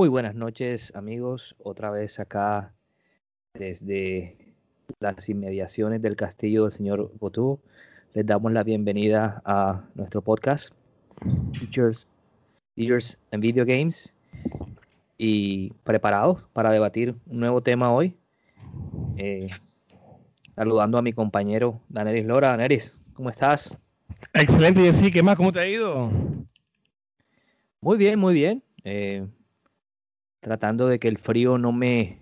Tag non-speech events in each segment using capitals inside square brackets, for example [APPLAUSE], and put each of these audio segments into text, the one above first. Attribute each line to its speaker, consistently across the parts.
Speaker 1: Muy buenas noches amigos, otra vez acá desde las inmediaciones del castillo del señor Botú. Les damos la bienvenida a nuestro podcast, Teachers, Teachers and Video Games, y preparados para debatir un nuevo tema hoy. Eh, saludando a mi compañero Daneris Lora. Daneris, ¿cómo estás?
Speaker 2: Excelente, Jessy. ¿Qué más? ¿Cómo te ha ido?
Speaker 1: Muy bien, muy bien. Eh, tratando de que el frío no me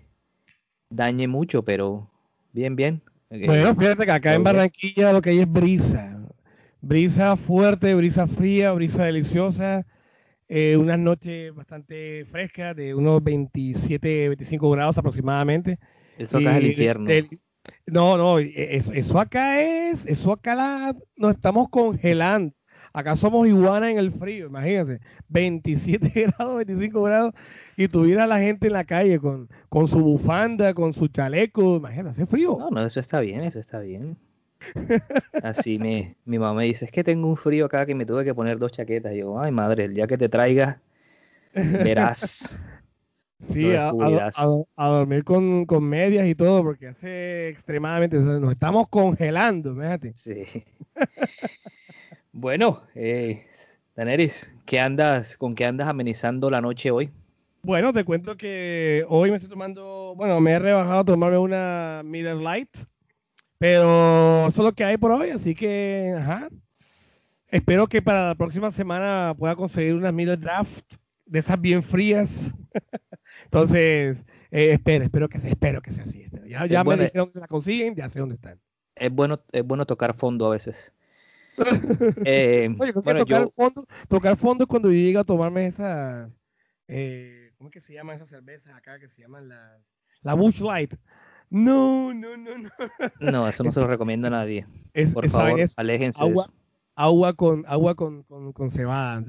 Speaker 1: dañe mucho, pero bien, bien.
Speaker 2: Eh, bueno, fíjate que acá en Barranquilla lo que hay es brisa. Brisa fuerte, brisa fría, brisa deliciosa. Eh, unas noches bastante frescas, de unos 27, 25 grados aproximadamente.
Speaker 1: Eso acá es el infierno.
Speaker 2: no, no, e, eso, eso, acá es, eso acá la, nos estamos congelando. Acá somos iguana en el frío, imagínense, 27 [LAUGHS] grados, 25 grados, y tuviera la gente en la calle con, con su bufanda, con su chaleco, imagínate, hace frío.
Speaker 1: No, no, eso está bien, eso está bien. [LAUGHS] Así me, mi mamá me dice, es que tengo un frío acá que me tuve que poner dos chaquetas. Y yo, ay madre, el día que te traiga, verás. [LAUGHS]
Speaker 2: Sí, a, dormir con, con, medias y todo, porque hace extremadamente, nos estamos congelando, fíjate.
Speaker 1: Sí. Bueno, eh, Daneris, ¿qué andas, ¿con qué andas amenizando la noche hoy?
Speaker 2: Bueno, te cuento que hoy me estoy tomando, bueno, me he rebajado a tomarme una Miller Light, pero eso es lo que hay por hoy, así que, ajá. Espero que para la próxima semana pueda conseguir una Miller Draft de esas bien frías. [LAUGHS] Entonces, eh, espero, espero que sea, espero que sea así. Ya, ya me dijeron dónde la consiguen, ya sé dónde están.
Speaker 1: Es bueno, es bueno tocar fondo a veces.
Speaker 2: Eh, Oye, tocar, fondo, tocar fondo cuando yo llego a tomarme esas, eh, ¿cómo es que se llaman esas cervezas acá que se llaman las, la Bush Light? No, no, no, no.
Speaker 1: No, eso no se lo recomiendo a nadie. por favor, aléjense.
Speaker 2: Agua, agua con agua con, con, con cebada.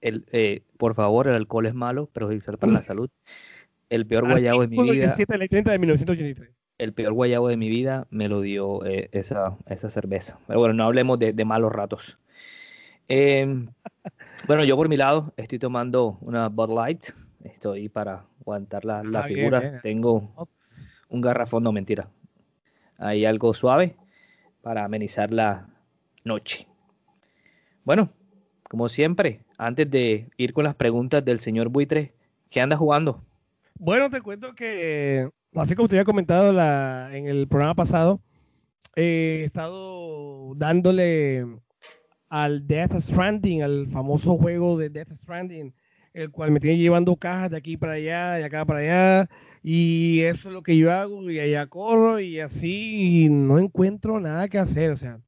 Speaker 1: El, eh, por favor, el alcohol es malo, perjudicial para la salud. El peor guayabo de mi vida.
Speaker 2: 30 de 1983
Speaker 1: el peor guayabo de mi vida me lo dio eh, esa, esa, cerveza. Pero bueno, no hablemos de, malos ratos. Em, bueno, yo por mi lado estoy tomando una Bud Light. Estoy para aguantar la, la ah, figura. Tengo un garrafón, no mentira. Hay algo suave para amenizar la noche. Bueno, como siempre, antes de ir con las preguntas del señor Buitre, ¿qué anda jugando?
Speaker 2: Bueno, te cuento que así como te había comentado en el programa pasado, he estado dándole al Death Stranding, al famoso juego de Death Stranding, el cual me tiene llevando cajas de aquí para allá, de acá para allá, y eso es lo que yo hago, y allá corro, y así no encuentro nada que hacer, o sea,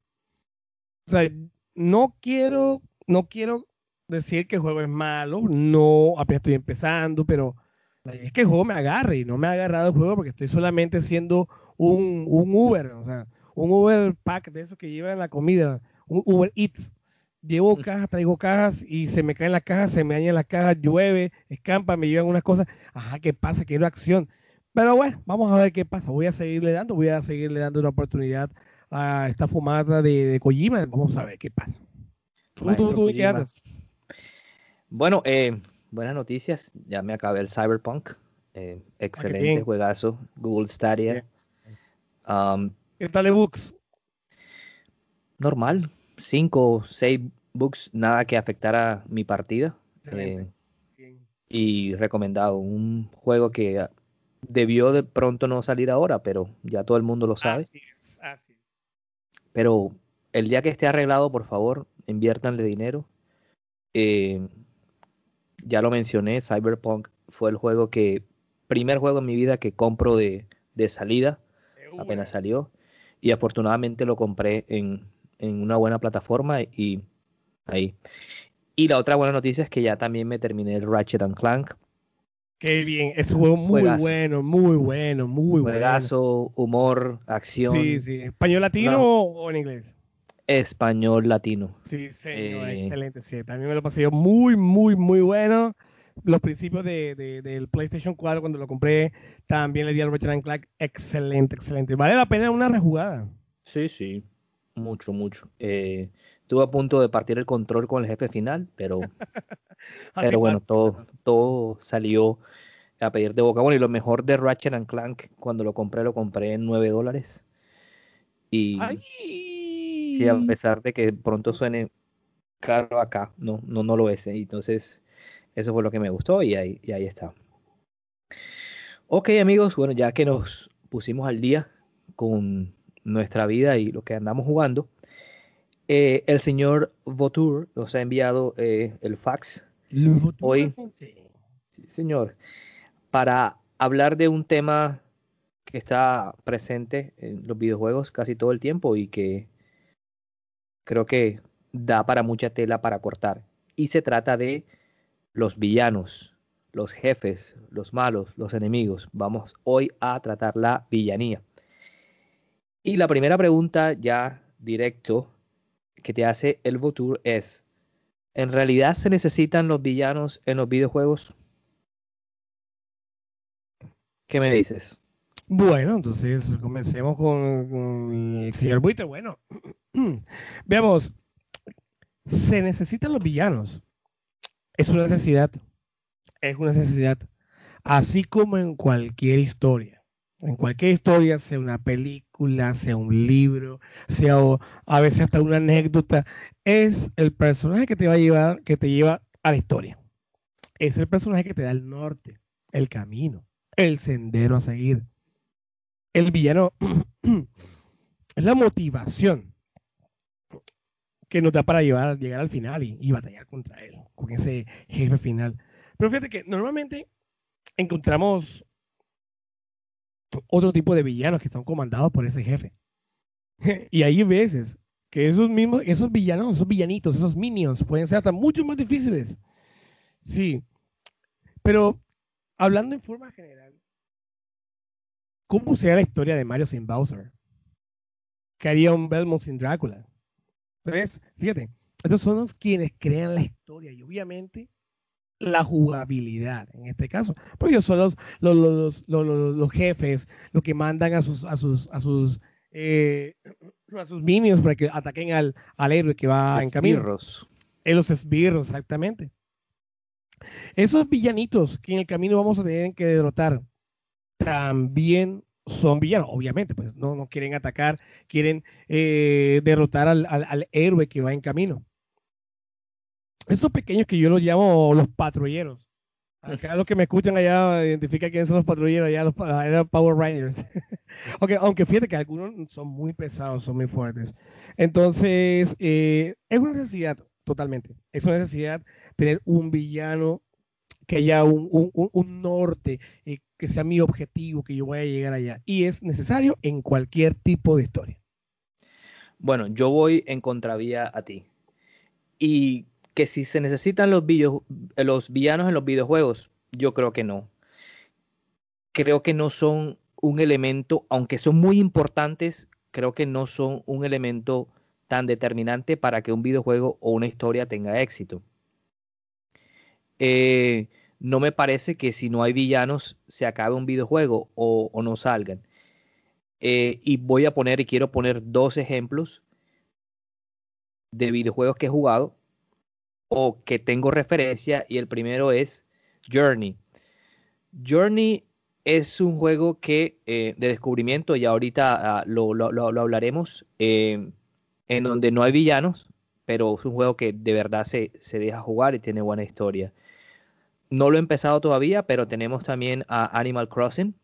Speaker 2: o sea, no quiero, no quiero decir que el juego es malo, no, apenas estoy empezando, pero es que el juego me agarre y no me ha agarrado el juego porque estoy solamente siendo un, Uber, o sea, un Uber pack de esos que llevan la comida, un Uber Eats. Llevo cajas, traigo cajas y se me caen las cajas, se me dañan las cajas, llueve, escampa, me llevan unas cosas. Ajá, ¿qué pasa? Quiero acción. Pero bueno, vamos a ver qué pasa. Voy a seguirle dando, voy a seguirle dando una oportunidad a esta fumada de, de Kojima. Vamos a ver qué pasa.
Speaker 1: ¿Tú, tú, tú, qué andas? Bueno, eh, buenas noticias. Ya me acabé el Cyberpunk. Eh, ah, excelente juegazo. Google Stadia.
Speaker 2: Um, ¿Qué tal de books?
Speaker 1: Normal. Cinco o seis books, nada que afectara mi partida. Eh, y recomendado. Un juego que debió de pronto no salir ahora, pero ya todo el mundo lo sabe. Así es, así es. Pero el día que esté arreglado, por favor, inviértanle dinero. Eh, ya lo mencioné, Cyberpunk fue el juego que, primer juego en mi vida que compro de, salida, apenas salió, y afortunadamente lo compré en, una buena plataforma y ahí. Y la otra buena noticia es que ya también me terminé el Ratchet and Clank.
Speaker 2: Qué bien, es un juego muy bueno, muy bueno, muy
Speaker 1: Juegazo, humor, acción.
Speaker 2: Sí, sí. ¿Español latino o en inglés?
Speaker 1: Español latino.
Speaker 2: Sí, señor, eh, excelente. Sí, también me lo pasé yo muy, muy, muy bueno. Los principios de, del PlayStation 4 cuando lo compré, también le di al Ratchet Clank. Excelente, excelente. Vale la pena una rejugada.
Speaker 1: Sí, sí. Mucho, mucho. Eh, estuve a punto de partir el control con el jefe final, pero, [LAUGHS] pero bueno, todo, todo salió a pedir de boca. Bueno, y lo mejor de Ratchet Clank, cuando lo compré, lo compré en 9 dólares. Y sí, a pesar de que pronto suene caro acá, no, no, no lo es. ¿eh? Entonces, eso fue lo que me gustó y ahí, y ahí está. Ok, amigos, bueno, ya que nos pusimos al día con nuestra vida y lo que andamos jugando, eh, el señor Votur nos ha enviado eh, el fax hoy. Sí, señor para hablar de un tema que está presente en los videojuegos casi todo el tiempo y que creo que da para mucha tela para cortar. Y se trata de los villanos, los jefes, los malos, los enemigos. Vamos hoy a tratar la villanía. Y la primera pregunta ya directo que te hace el Votur es, ¿en realidad se necesitan los villanos en los videojuegos? ¿Qué me dices?
Speaker 2: Bueno, entonces comencemos con, el señor Buitre. Bueno, [CLEARS THROAT] veamos, se necesitan los villanos. Es una necesidad. Es una necesidad. Así como en cualquier historia. En cualquier historia, sea una película, sea un libro, sea a veces hasta una anécdota, es el personaje que te va a llevar, que te lleva a la historia. Es el personaje que te da el norte, el camino el sendero a seguir. El villano [CLEARS THROAT] es la motivación que nos da para llevar, llegar al final y, batallar contra él, con ese jefe final. Pero fíjate que normalmente encontramos otro tipo de villanos que están comandados por ese jefe. [LAUGHS] y hay veces que esos mismos, esos villanos, esos villanitos, esos minions pueden ser hasta mucho más difíciles. Sí. Pero hablando en forma general, ¿cómo sería la historia de Mario sin Bowser? ¿Qué haría un Belmont sin Drácula? Entonces, fíjate, estos son los quienes crean la historia y obviamente la jugabilidad en este caso, porque ellos son los, los, los, jefes, los que mandan a sus a sus a sus eh, a sus minions para que ataquen al, al héroe que va en camino. En los esbirros, exactamente. Esos villanitos que en el camino vamos a tener que derrotar también son villanos, obviamente, pues no, no quieren atacar, quieren eh, derrotar al, al, héroe que va en camino. Esos pequeños que yo los llamo los patrulleros. Acá [LAUGHS] los que me escuchan allá identifican quiénes son los patrulleros, allá los, Power Rangers. [LAUGHS] okay, aunque fíjate que algunos son muy pesados, son muy fuertes. Entonces, eh, es una necesidad totalmente. Es una necesidad tener un villano que haya un, norte, eh, que sea mi objetivo, que yo vaya a llegar allá. Y es necesario en cualquier tipo de historia.
Speaker 1: Bueno, yo voy en contravía a ti. Y que si se necesitan los, los villanos en los videojuegos, yo creo que no. Creo que no son un elemento, aunque son muy importantes, creo que no son un elemento tan determinante para que un videojuego o una historia tenga éxito. Eh, no me parece que si no hay villanos se acabe un videojuego o, no salgan. Eh, y voy a poner y quiero poner dos ejemplos de videojuegos que he jugado o que tengo referencia y el primero es Journey. Journey es un juego que eh, de descubrimiento y ahorita ah, lo, hablaremos en donde no hay villanos, pero es un juego que de verdad se, deja jugar y tiene buena historia. No lo he empezado todavía, pero tenemos también a Animal Crossing,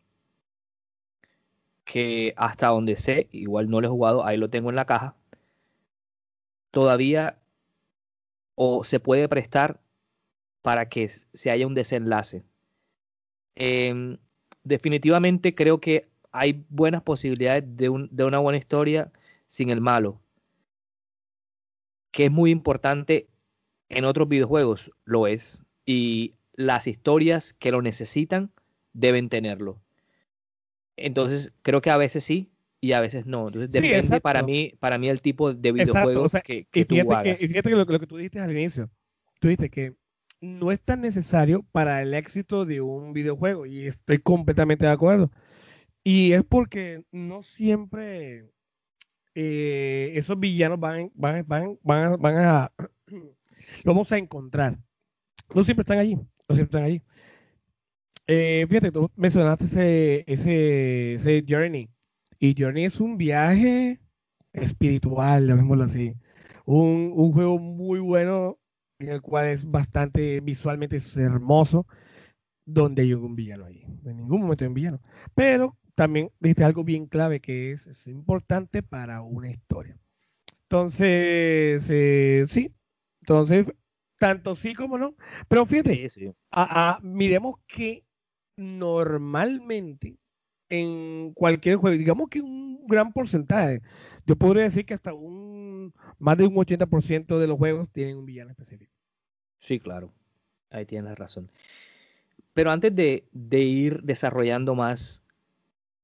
Speaker 1: que hasta donde sé, igual no lo he jugado, ahí lo tengo en la caja. Todavía o se puede prestar para que se haya un desenlace. Em, definitivamente creo que hay buenas posibilidades de una buena historia sin el malo que es muy importante en otros videojuegos lo es. Y las historias que lo necesitan deben tenerlo. Entonces, creo que a veces sí y a veces no. Entonces, depende para mí para mí el tipo de videojuegos que, que, tú
Speaker 2: hagas. y fíjate que lo, que tú dijiste al inicio, tú dijiste que no es tan necesario para el éxito de un videojuego y estoy completamente de acuerdo. Y es porque no siempre eh, esos villanos van, van, van, van, a, van a [CLEARS THROAT] lo vamos a encontrar. No siempre están allí, están allí. Eh, fíjate, tú mencionaste ese, ese, ese Journey. Y Journey es un viaje espiritual, llamémoslo así. Un, un juego muy bueno, en el cual es bastante visualmente hermoso, donde hay un villano ahí. En ningún momento hay un villano. Pero también dice algo bien clave que es, es importante para una historia. Entonces, eh, sí, entonces, tanto sí como no. Pero fíjate, miremos que normalmente en cualquier juego, digamos que un gran porcentaje, yo podría decir que hasta un más de un 80% de los juegos tienen un villano específico.
Speaker 1: Sí, claro, ahí tienes razón. Pero antes de, de ir desarrollando más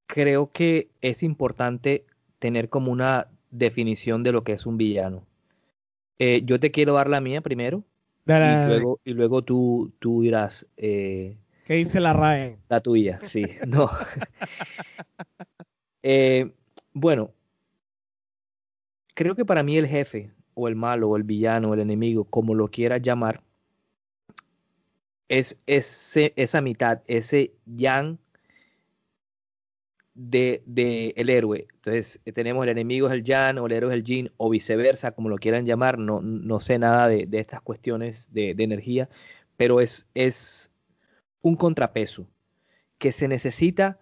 Speaker 1: creo que es importante tener como una definición de lo que es un villano. Eh, yo te quiero dar la mía primero. Y, luego, y luego tú, tú dirás. Eh,
Speaker 2: ¿Qué dice la RAE?
Speaker 1: La tuya, sí. no. [LAUGHS] Eh, bueno, creo que para mí el jefe, o el malo, o el villano, o el enemigo, como lo quieras llamar, es ese, esa mitad, ese yang de, el héroe. Entonces, eh, tenemos el enemigo es el Jan o el héroe es el Jin o viceversa, como lo quieran llamar. No, no sé nada de, estas cuestiones de, energía, pero es, es un contrapeso que se necesita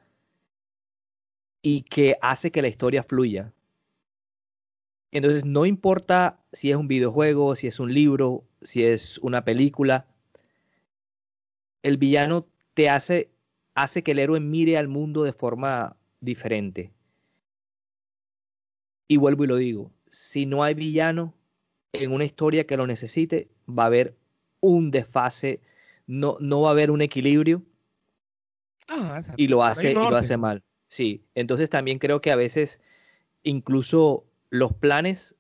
Speaker 1: y que hace que la historia fluya. Entonces, no importa si es un videojuego, si es un libro, si es una película, el villano te hace, hace que el héroe mire al mundo de forma diferente. Y vuelvo y lo digo, si no hay villano en una historia que lo necesite, va a haber un desfase, no, no va a haber un equilibrio ah, y lo hace y lo hace mal. Sí, entonces también creo que a veces incluso los planes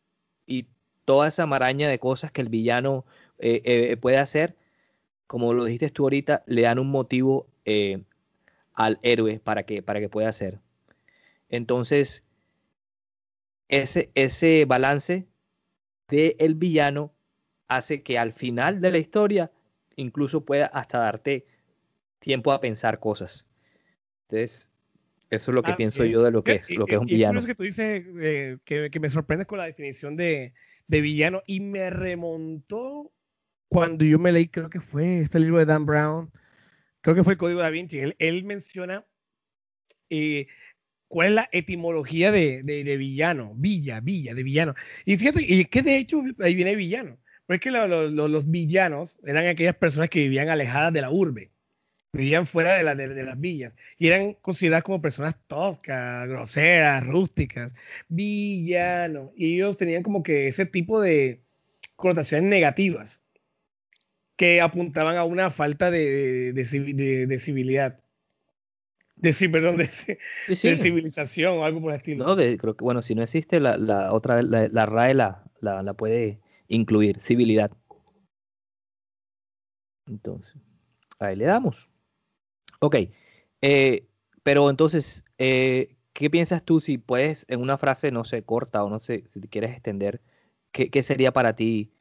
Speaker 1: y toda esa maraña de cosas que el villano eh, eh, puede hacer, como lo dijiste tú ahorita, le dan un motivo eh, al héroe para que, para que pueda hacer. Entonces, ese, ese balance del el villano hace que al final de la historia incluso pueda hasta darte tiempo a pensar cosas. Entonces, eso es lo que pienso yo de lo que es, lo que es un villano.
Speaker 2: Es que tú dices eh, que, me sorprendes con la definición de, de, villano y me remontó cuando yo me leí, creo que fue este libro de Dan Brown, creo que fue el Código da Vinci. Él, él menciona eh, cuál es la etimología de, villano, villa, villa, de villano. Y fíjate, y que de hecho ahí viene villano, porque es que los villanos eran aquellas personas que vivían alejadas de la urbe, vivían fuera de, de, las villas. Y eran consideradas como personas toscas, groseras, rústicas, villano. Y ellos tenían como que ese tipo de connotaciones negativas que apuntaban a una falta de, de civilidad de, perdón, de, civilización o algo por el estilo.
Speaker 1: No, creo que, bueno, si no existe, la, la otra la, la RAE la, la, puede incluir, civilidad. Entonces, ahí le damos. Ok, eh, pero entonces, eh, ¿qué piensas tú si puedes, en una frase, no sé, corta o no sé, si te quieres extender, qué, qué sería para ti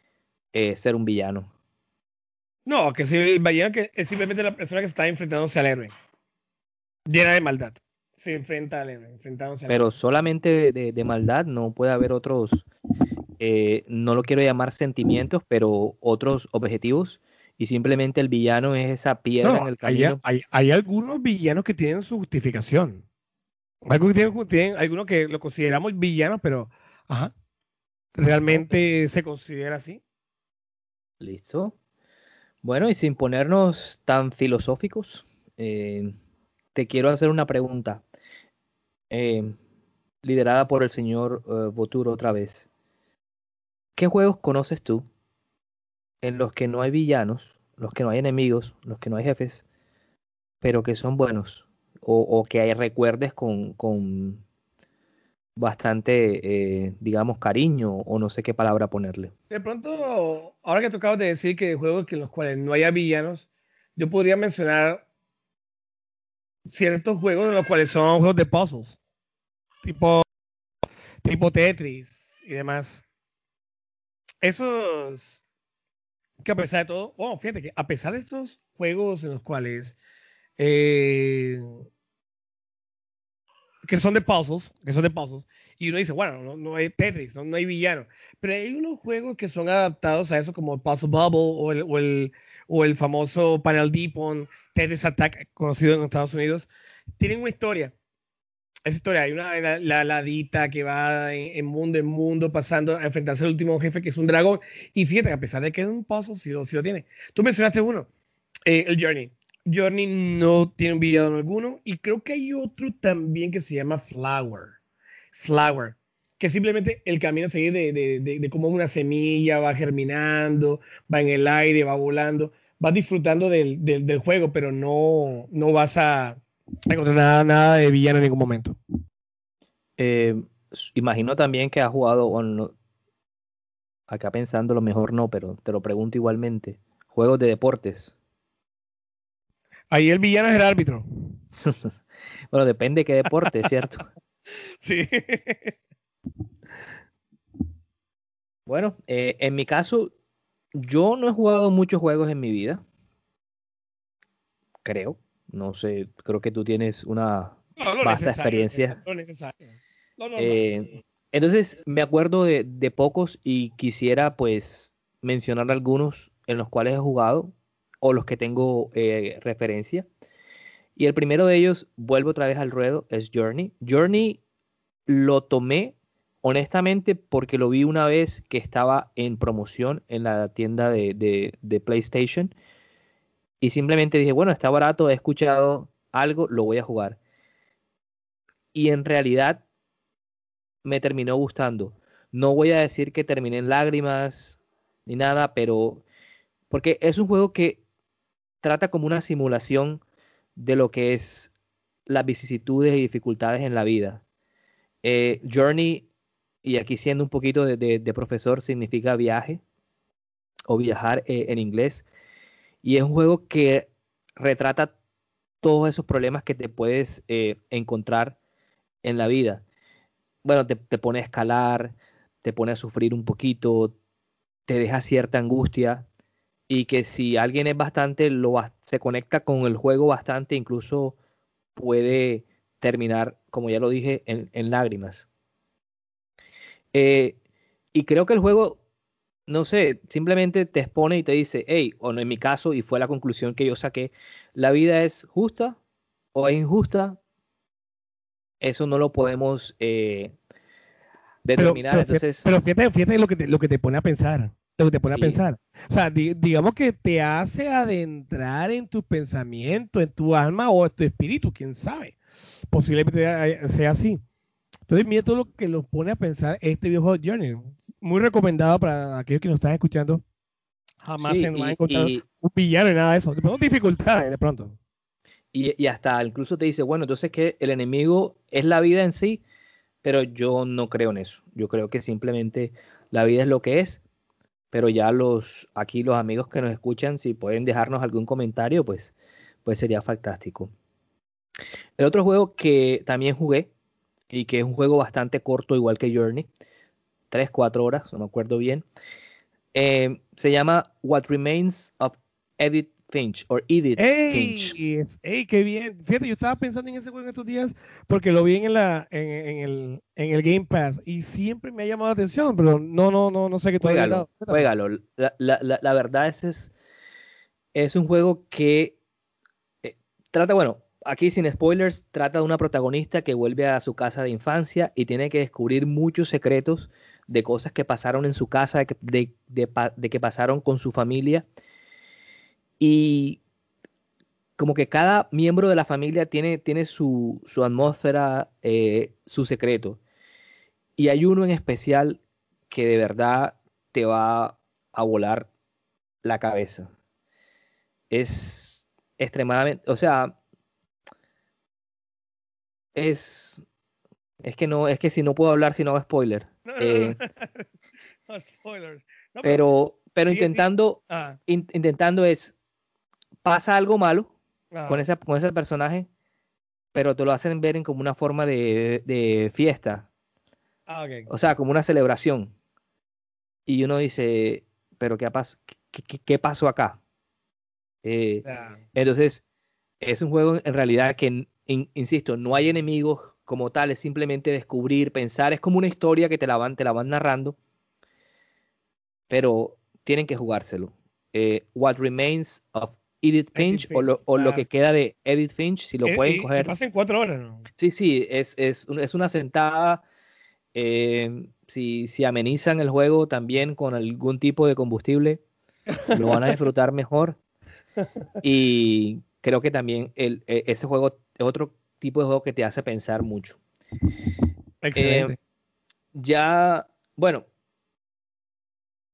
Speaker 1: eh, ser un villano?
Speaker 2: No, que si el villano que es simplemente la persona que está enfrentándose al héroe llena de maldad. Se enfrenta al héroe,
Speaker 1: Pero solamente de, maldad, no puede haber otros, eh, no lo quiero llamar sentimientos, pero otros objetivos. Y simplemente el villano es esa piedra en el camino.
Speaker 2: Hay, hay, algunos villanos que tienen su justificación. Algunos que tienen, algunos que lo consideramos villanos, pero ajá, realmente se considera así.
Speaker 1: Listo. Bueno, y sin ponernos tan filosóficos, eh, te quiero hacer una pregunta, eh, liderada por el señor uh, otra vez. ¿Qué juegos conoces tú en los que no hay villanos, los que no hay enemigos, los que no hay jefes, pero que son buenos, o, que hay recuerdes con, con bastante, eh, digamos, cariño, o no sé qué palabra ponerle.
Speaker 2: De pronto, ahora que tocado de decir que juegos en los cuales no haya villanos, yo podría mencionar ciertos juegos en los cuales son juegos de puzzles, tipo, tipo Tetris y demás. Esos que a pesar de todo, bueno, fíjate que a pesar de estos juegos en los cuales eh, que son de puzzles, que son de puzzles, y uno dice, bueno, no, hay Tetris, no, hay villano, pero hay unos juegos que son adaptados a eso como Puzzle Bubble o el, o el, o el famoso Panel Deep on Tetris Attack, conocido en Estados Unidos, tienen una historia. Esa historia, hay una la, ladita que va en, mundo en mundo pasando a enfrentarse al último jefe que es un dragón. Y fíjate, a pesar de que es un puzzle, sí lo, lo tiene. Tú mencionaste uno, eh, el Journey. Journey no tiene un villano alguno. Y creo que hay otro también que se llama Flower. Flower. Que simplemente el camino a seguir de, de, de, cómo una semilla va germinando, va en el aire, va volando. Vas disfrutando del, del, juego, pero no, no vas a encontrar nada, nada de villano en ningún momento.
Speaker 1: Eh, imagino también que has jugado, acá pensando lo mejor no, pero te lo pregunto igualmente. Juegos de deportes.
Speaker 2: Ahí el villano es el árbitro. [LAUGHS]
Speaker 1: bueno, depende de qué deporte, ¿cierto? [LAUGHS]
Speaker 2: sí.
Speaker 1: Bueno, eh, en mi caso, yo no he jugado muchos juegos en mi vida. Creo. No sé, creo que tú tienes una vasta experiencia. entonces, me acuerdo de, de, pocos y quisiera pues mencionar algunos en los cuales he jugado o los que tengo eh, referencia. Y el primero de ellos, vuelvo otra vez al ruedo, es Journey. Journey lo tomé honestamente porque lo vi una vez que estaba en promoción en la tienda de, de, PlayStation. Y simplemente dije, bueno, está barato, he escuchado algo, lo voy a jugar. Y en realidad me terminó gustando. No voy a decir que terminé en lágrimas ni nada, pero porque es un juego que trata como una simulación de lo que es las vicisitudes y dificultades en la vida. Eh, journey, y aquí siendo un poquito de, profesor, significa viaje o viajar eh, en inglés. Y es un juego que retrata todos esos problemas que te puedes eh, encontrar en la vida. Bueno, te, pone a escalar, te pone a sufrir un poquito, te deja cierta angustia, y que si alguien es bastante, lo, se conecta con el juego bastante, incluso puede terminar, como ya lo dije, en, lágrimas. Eh, y creo que el juego, no sé, simplemente te expone y te dice, hey, o no en mi caso, y fue la conclusión que yo saqué, la vida es justa o es injusta, eso no lo podemos eh, determinar.
Speaker 2: Pero,
Speaker 1: Entonces,
Speaker 2: pero fíjate, fíjate lo, que te, lo que te pone a pensar lo que te pone a pensar. O sea, digamos que te hace adentrar en tu pensamiento, en tu alma o en tu espíritu, quién sabe. Posiblemente sea así. Entonces, mira todo lo que los pone a pensar este viejo Journey. Muy recomendado para aquellos que nos están escuchando. Jamás se a encontrar un villano y nada de eso. De pronto dificultades, de pronto.
Speaker 1: Y, y, hasta incluso te dice, bueno, entonces que el enemigo es la vida en sí, pero yo no creo en eso. Yo creo que simplemente la vida es lo que es pero ya los aquí los amigos que nos escuchan, si pueden dejarnos algún comentario, pues, pues sería fantástico. El otro juego que también jugué y que es un juego bastante corto, igual que Journey, 3, 4 horas, no me acuerdo bien, eh, se llama What Remains of Edith Finch o Edith Finch.
Speaker 2: ¡Ey, qué bien! Fíjate, yo estaba pensando en ese juego en estos días porque lo vi en, la, en, el, en el Game Pass y siempre me ha llamado la atención, pero no, no, no, no sé qué tú
Speaker 1: Juégalo, juégalo. La, la, la, verdad es, es, es un juego que eh, trata, bueno, aquí sin spoilers, trata de una protagonista que vuelve a su casa de infancia y tiene que descubrir muchos secretos de cosas que pasaron en su casa, de, de, de, de que pasaron con su familia y como que cada miembro de la familia tiene, tiene su, su atmósfera, eh, su secreto. Y hay uno en especial que de verdad te va a volar la cabeza. Es extremadamente, o sea, es, es que no, es que si no puedo hablar si no hago spoiler. Eh, pero, pero intentando, ah. intentando es, pasa algo malo con, esa, con ese personaje, pero te lo hacen ver en como una forma de, fiesta. Ah, o sea, como una celebración. Y uno dice, pero ¿qué, qué, pasó acá? Eh, entonces, es un juego en realidad que, insisto, no hay enemigos como tal, es simplemente descubrir, pensar, es como una historia que te la van, te la van narrando, pero tienen que jugárselo. Eh, What Remains of Edith Finch, o, lo, que queda de Edith Finch, si lo eh, pueden coger. Se
Speaker 2: pasan cuatro horas, ¿no?
Speaker 1: Sí, sí, es, es, es una sentada. Eh, si, si amenizan el juego también con algún tipo de combustible, lo van a disfrutar mejor. Y creo que también el, e, ese juego es otro tipo de juego que te hace pensar mucho.
Speaker 2: Excelente. Eh,
Speaker 1: ya, bueno,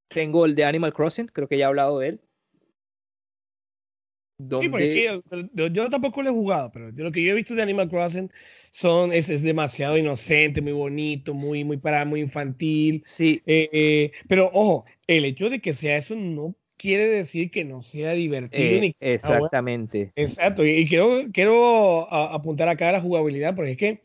Speaker 1: tengo el de Animal Crossing, creo que ya he hablado de él.
Speaker 2: Sí, porque yo, tampoco lo he jugado, pero lo que yo he visto de Animal Crossing son, es, es demasiado inocente, muy bonito, muy, muy para, muy infantil.
Speaker 1: Sí.
Speaker 2: Eh, eh, pero ojo, el hecho de que sea eso no quiere decir que no sea divertido.
Speaker 1: ni exactamente.
Speaker 2: Exacto, y, quiero, quiero apuntar acá a la jugabilidad, porque es que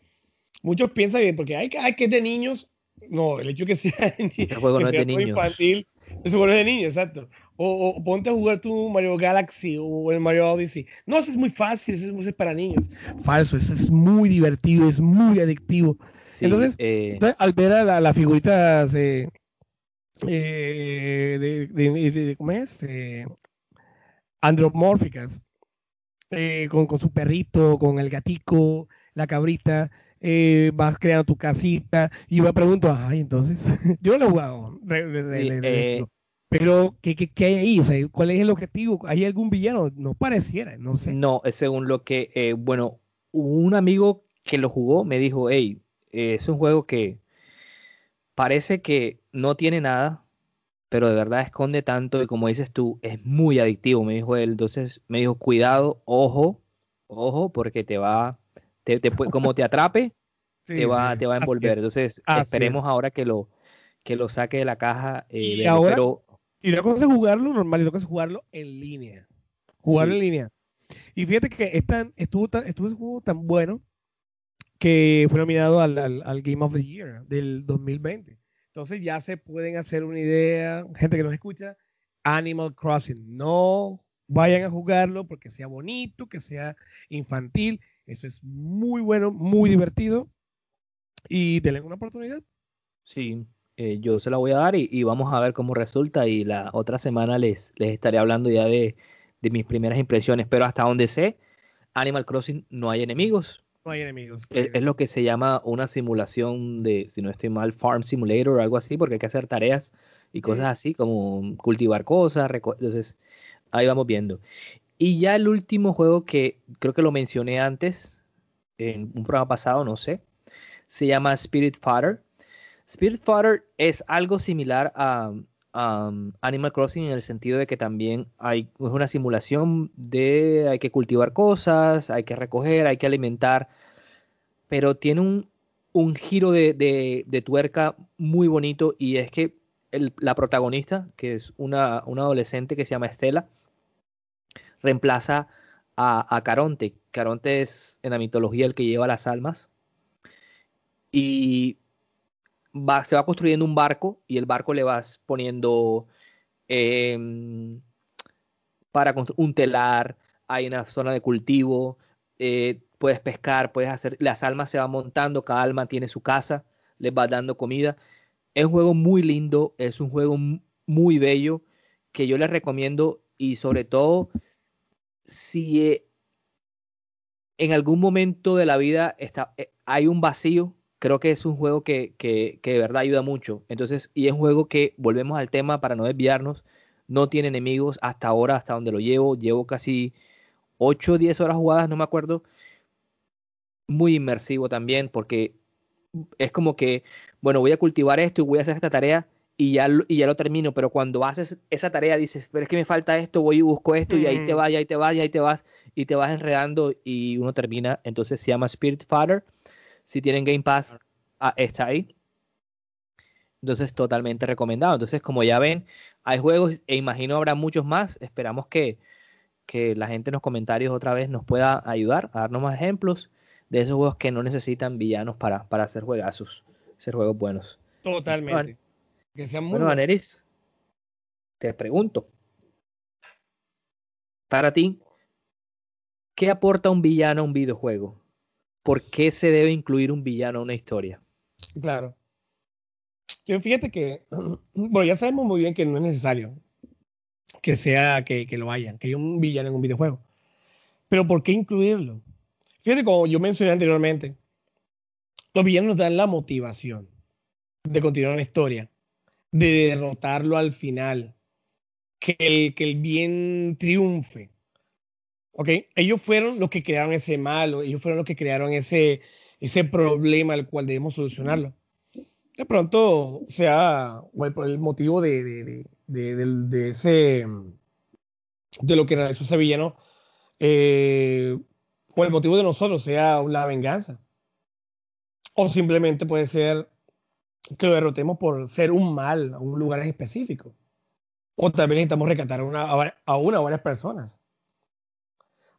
Speaker 2: muchos piensan que porque hay que, hay que de niños, no, el hecho de que sea,
Speaker 1: juego no es de
Speaker 2: niños. infantil, es un juego de niños, exacto. O, ponte a jugar tu Mario Galaxy o el Mario Odyssey. No, eso es muy fácil, eso es, para niños. Falso, eso es muy divertido, es muy adictivo. entonces, eh, al ver a las figuritas eh, eh, de, de, ¿cómo es? andromórficas, con, con, su perrito, con el gatico, la cabrita, vas creando tu casita y me pregunto, ay, entonces, [LAUGHS] yo no lo he jugado. Pero, ¿qué, qué, hay ahí? O sea, ¿Cuál es el objetivo? ¿Hay algún villano? No pareciera, no sé.
Speaker 1: No, según lo que, eh, bueno, un amigo que lo jugó me dijo, hey, eh, es un juego que parece que no tiene nada, pero de verdad esconde tanto y como dices tú, es muy adictivo, me dijo él. Entonces me dijo, cuidado, ojo, ojo, porque te va, te, te como te atrape, [LAUGHS] te, va, te va a envolver. Entonces esperemos ahora que lo, que lo saque de la caja.
Speaker 2: Eh, y ahora, pero y la cosa es jugarlo normal y cosa es jugarlo en línea. Jugarlo en línea. Y fíjate que estuvo, tan, estuvo ese juego tan bueno que fue nominado al, al, Game of the Year del 2020. Entonces ya se pueden hacer una idea, gente que nos escucha, Animal Crossing. No vayan a jugarlo porque sea bonito, que sea infantil. Eso es muy bueno, muy divertido. Y denle una oportunidad.
Speaker 1: Sí, eh, yo se la voy a dar y, vamos a ver cómo resulta y la otra semana les, les estaré hablando ya de, mis primeras impresiones, pero hasta donde sé, Animal Crossing no hay enemigos.
Speaker 2: No hay enemigos.
Speaker 1: Es, lo que se llama una simulación de, si no estoy mal, Farm Simulator o algo así, porque hay que hacer tareas y cosas así, como cultivar cosas. Entonces, ahí vamos viendo. Y ya el último juego que creo que lo mencioné antes, en un programa pasado, no sé, se llama Spirit Fighter. Spirit Fighter es algo similar a, um, Animal Crossing en el sentido de que también hay es una simulación de hay que cultivar cosas, hay que recoger, hay que alimentar, pero tiene un, giro de, tuerca muy bonito y es que la protagonista, que es una, adolescente que se llama Estela, reemplaza a, a, Caronte. Caronte es en la mitología el que lleva las almas. Y se va construyendo un barco y el barco le vas poniendo em, para un telar, hay una zona de cultivo, eh, puedes pescar, puedes hacer, las almas se van montando, cada alma tiene su casa, les vas dando comida. Es un juego muy lindo, es un juego muy bello que yo les recomiendo y sobre todo si eh, en algún momento de la vida está, eh, hay un vacío, creo que es un juego que, que, que, de verdad ayuda mucho. Entonces, y es un juego que, volvemos al tema para no desviarnos, no tiene enemigos hasta ahora, hasta donde lo llevo. Llevo casi 8 o 10 horas jugadas, no me acuerdo. Muy inmersivo también, porque es como que, bueno, voy a cultivar esto y voy a hacer esta tarea y ya, y ya lo termino, pero cuando haces esa tarea dices, pero es que me falta esto, voy y busco esto y ahí te vas, y ahí te vas, y ahí te vas y te vas enredando y uno termina, entonces se llama Spirit Father. Si tienen Game Pass, ah, está ahí. Entonces, totalmente recomendado. Entonces, como ya ven, hay juegos e imagino habrá muchos más. Esperamos que, que la gente en los comentarios otra vez nos pueda ayudar a darnos más ejemplos de esos juegos que no necesitan villanos para, para hacer juegazos, ser juegos buenos.
Speaker 2: Totalmente.
Speaker 1: que sean muy bueno, Vaneris, te pregunto, para ti, ¿qué aporta un villano a un videojuego? ¿Por qué se debe incluir un villano a una historia?
Speaker 2: Claro. Yo fíjate que, [CLEARS THROAT] bueno, ya sabemos muy bien que no es necesario que sea que, lo haya, que haya un villano en un videojuego. Pero ¿por qué incluirlo? Fíjate, como yo mencioné anteriormente, los villanos nos dan la motivación de continuar la historia, de derrotarlo al final, que el, que el bien triunfe. ¿Ok? Ellos fueron los que crearon ese mal, ellos fueron los que crearon ese, ese problema al cual debemos solucionarlo. De pronto sea el motivo de, de, de, de, ese de lo que realizó ese villano eh, o el motivo de nosotros sea la venganza. O simplemente puede ser que lo derrotemos por ser un mal a un lugar específico. O también necesitamos recatar a una, a una o varias personas.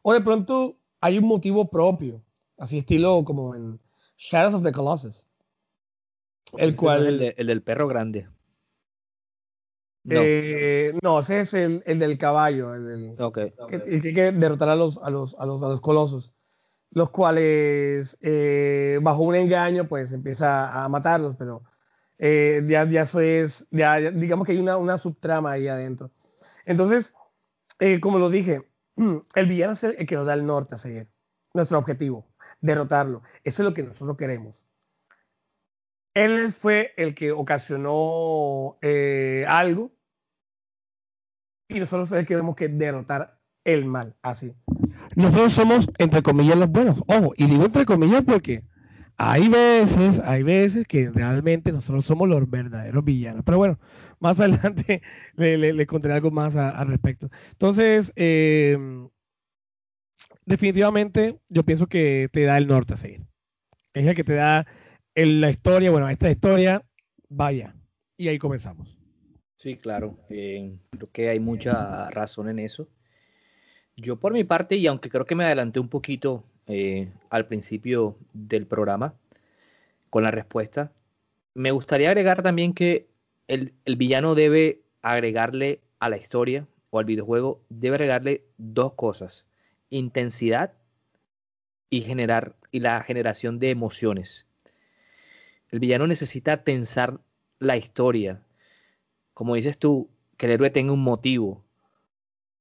Speaker 2: O de pronto hay un motivo propio, así estilo como en Shadows of the Colossus.
Speaker 1: El cual. el, del perro grande.
Speaker 2: No, eh, no ese es el, el, del caballo, el, del,
Speaker 1: okay.
Speaker 2: que, tiene que derrotar a los, a los, a los, a los colosos, los cuales eh, bajo un engaño pues empieza a matarlos, pero eh, ya, ya eso es, ya, digamos que hay una, una, subtrama ahí adentro. Entonces, como lo dije, el villano es el, que nos da el norte a seguir, nuestro objetivo, derrotarlo. Eso es lo que nosotros queremos. Él fue el que ocasionó eh, algo y nosotros somos el que tenemos que derrotar el mal, así. Nosotros somos, entre comillas, los buenos. Ojo, y digo entre comillas porque hay veces, hay veces que realmente nosotros somos los verdaderos villanos. Pero bueno, más [LAUGHS] adelante le, contaré algo más al respecto. Entonces, eh, definitivamente yo pienso que te da el norte a seguir. Es el que te da la historia, bueno, esta historia, vaya. Y ahí comenzamos.
Speaker 1: Sí, claro. Eh, creo que hay mucha razón en eso. Yo por mi parte, y aunque creo que me adelanté un poquito eh, al principio del programa con la respuesta, me gustaría agregar también que el, el villano debe agregarle a la historia o al videojuego, debe agregarle dos cosas. Intensidad y generar y la generación de emociones. El villano necesita tensar la historia. Como dices tú, que el héroe tenga un motivo,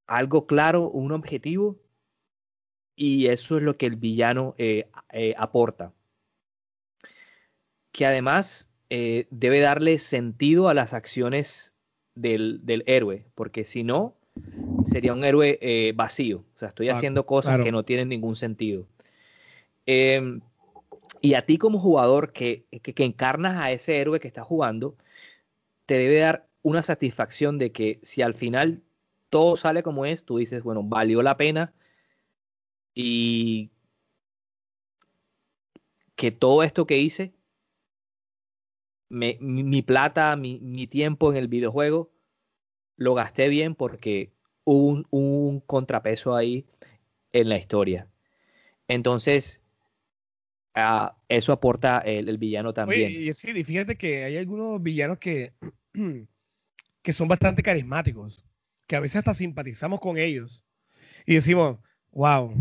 Speaker 1: algo claro, un objetivo, y eso es lo que el villano eh, eh, aporta. Que además eh, debe darle sentido a las acciones del, héroe, porque si no, sería un héroe vacío. O sea, estoy haciendo cosas que no tienen ningún sentido. Em, y a ti como jugador que, que, encarnas a ese héroe que está jugando, te debe dar una satisfacción de que si al final todo sale como es, tú dices, bueno, valió la pena y que todo esto que hice, mi, plata, mi, mi, tiempo en el videojuego, lo gasté bien porque hubo un, un contrapeso ahí en la historia. Entonces, eso aporta el, villano también.
Speaker 2: y sí, fíjate que hay algunos villanos que, [CLEARS THROAT] que son bastante carismáticos, que a veces hasta simpatizamos con ellos y decimos, wow.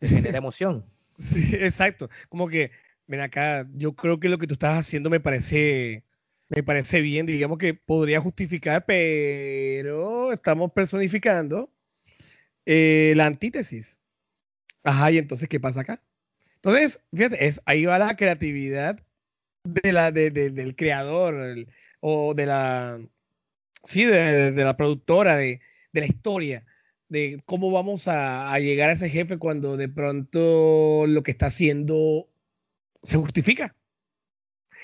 Speaker 1: genera emoción. [LAUGHS]
Speaker 2: sí, exacto. Como que, ven acá, yo creo que lo que tú estás haciendo me parece, me parece bien, digamos que podría justificar, pero estamos personificando eh, la antítesis. Ajá, y entonces, ¿qué pasa acá? Entonces, fíjate, es, ahí va la creatividad de la, de, del creador o de la, sí, de, la productora, de, la historia, de cómo vamos a, llegar a ese jefe cuando de pronto lo que está haciendo se justifica.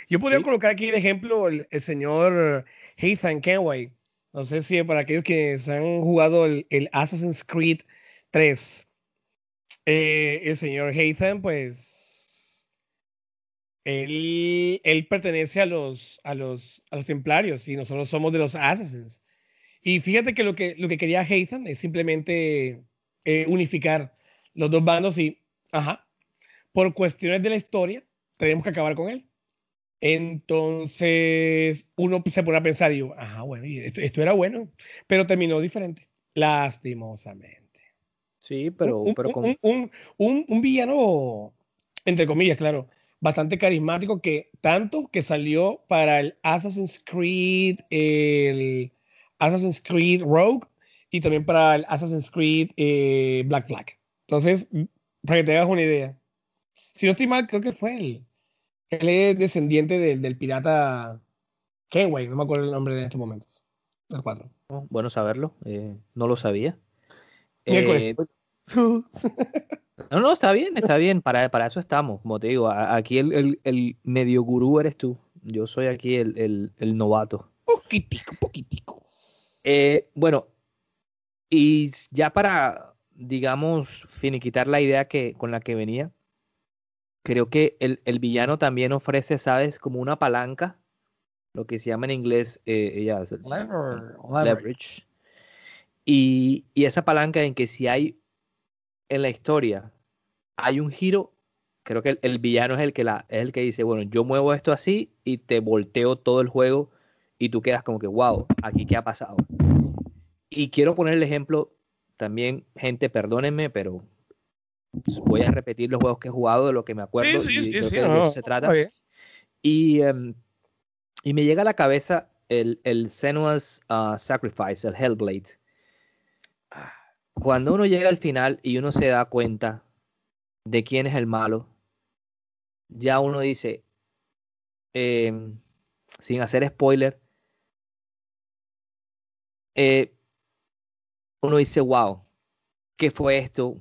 Speaker 2: Yo podría colocar aquí de ejemplo el, señor Ethan Kenway. No sé si para aquellos que han jugado el, Assassin's Creed 3, eh, el señor Ethan, pues él, él, pertenece a los, a, los, a los templarios y nosotros somos de los Assassins. Y fíjate que lo que, lo que quería Ethan es simplemente eh, unificar los dos bandos y, ajá, por cuestiones de la historia, tenemos que acabar con él. Entonces, uno se pone a pensar, y digo, ajá, bueno, esto, era bueno, pero terminó diferente, lastimosamente.
Speaker 1: Sí, pero... Un, pero
Speaker 2: un, un, villano, entre comillas, claro, bastante carismático, que tanto que salió para el Assassin's Creed, el Assassin's Creed Rogue, y también para el Assassin's Creed eh, Black Flag. Entonces, para que te hagas una idea. Si no estoy mal, creo que fue él. Él es descendiente del, pirata Kenway, no me acuerdo el nombre en estos momentos. El 4.
Speaker 1: bueno saberlo, eh, no lo sabía. Eh, no, no, está bien, está bien, para, para eso estamos, como te digo, aquí el, el, medio gurú eres tú, yo soy aquí el, el novato.
Speaker 2: Poquitico, poquitico.
Speaker 1: Eh, bueno, y ya para, digamos, finiquitar la idea que, con la que venía, creo que el, el villano también ofrece, ¿sabes? Como una palanca, lo que se llama en inglés eh, leverage. Y, y, esa palanca en que si hay en la historia, hay un giro, creo que el, villano es el que la, es el que dice, bueno, yo muevo esto así y te volteo todo el juego y tú quedas como que, wow, aquí qué ha pasado. Y quiero poner el ejemplo también, gente, perdónenme, pero voy a repetir los juegos que he jugado, de lo que me acuerdo y de lo que eso se trata. Y, em, y me llega a la cabeza el, el Senua's uh, Sacrifice, el Hellblade. Cuando uno llega al final y uno se da cuenta de quién es el malo, ya uno dice, em, sin hacer spoiler, eh, uno dice, wow, ¿qué fue esto?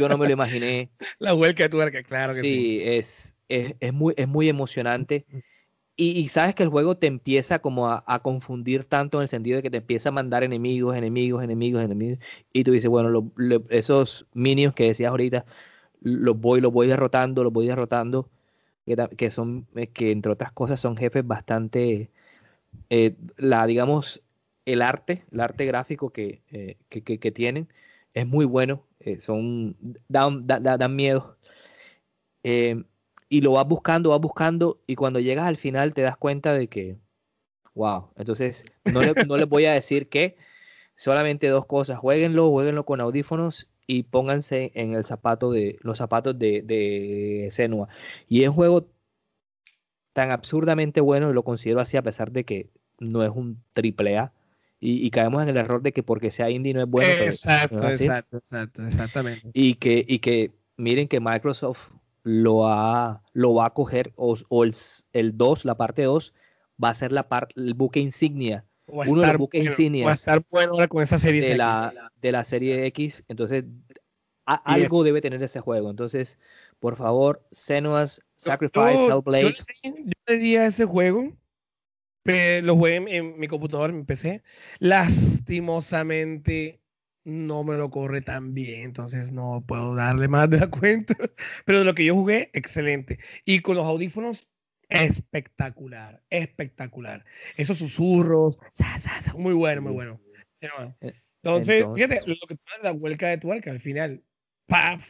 Speaker 1: Yo no me lo imaginé. [LAUGHS]
Speaker 2: La vuelta de tuerca, claro que
Speaker 1: sí. Sí, es, es, muy, es muy emocionante. Y, sabes que el juego te empieza como a, confundir tanto en el sentido de que te empieza a mandar enemigos, enemigos, enemigos, enemigos. Y tú dices, bueno, esos minions que decías ahorita, los voy, los voy derrotando, los voy derrotando. Que, son, que entre otras cosas son jefes bastante, eh, la, digamos, el arte, el arte gráfico que, eh, tienen es muy bueno, eh, son, dan, miedo. Eh, y lo vas buscando, vas buscando, y cuando llegas al final te das cuenta de que, wow, entonces no, no les voy a decir que solamente dos cosas, jueguenlo, jueguenlo con audífonos y pónganse en el zapato de, los zapatos de, Senua. Y es un juego tan absurdamente bueno, lo considero así a pesar de que no es un triple A, y, caemos en el error de que porque sea indie no es bueno.
Speaker 2: Exacto, exacto, exacto, exactamente.
Speaker 1: Y que, y que miren que Microsoft lo, ha, lo va a coger, o, el, el 2, la parte 2, va a ser la el buque insignia. uno de los buques insignias.
Speaker 2: Va a estar bueno con esa serie
Speaker 1: de la, de la serie X. Entonces, algo debe tener ese juego. Entonces, por favor, Senua's Sacrifice, Hellblade.
Speaker 2: Yo, yo diría ese juego lo jugué en, mi computador, en mi PC. Lastimosamente no me lo corre tan bien, entonces no puedo darle más de la [LAUGHS] cuenta. Pero de lo que yo jugué, excelente. Y con los audífonos, espectacular, espectacular. Esos susurros, muy bueno, muy bueno. Eh, entonces, fíjate, lo que pasa la vuelta de tuerca al final, ¡paf!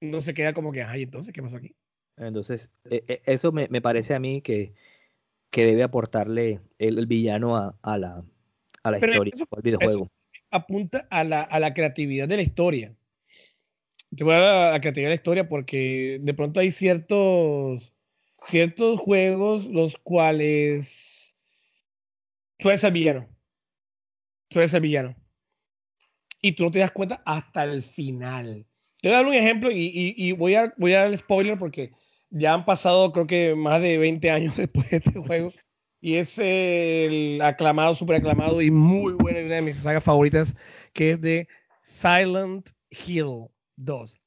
Speaker 2: No se queda como que, ay, entonces, ¿qué pasó aquí?
Speaker 1: Entonces, e, e, eso me, me parece a mí que que debe aportarle el, villano a, la, a la historia, al videojuego.
Speaker 2: apunta a la, a la, creatividad de la historia. Te voy a dar la creatividad de la historia porque de pronto hay ciertos, ciertos juegos los cuales tú eres el villano. Tú eres el villano. Y tú no te das cuenta hasta el final. Te voy a dar un ejemplo y, y, voy, a, voy a dar el spoiler porque ya han pasado creo que más de 20 años [LAUGHS] después de este juego. Y es el aclamado, super aclamado y muy bueno, una de mis sagas favoritas, que es de Silent Hill 2.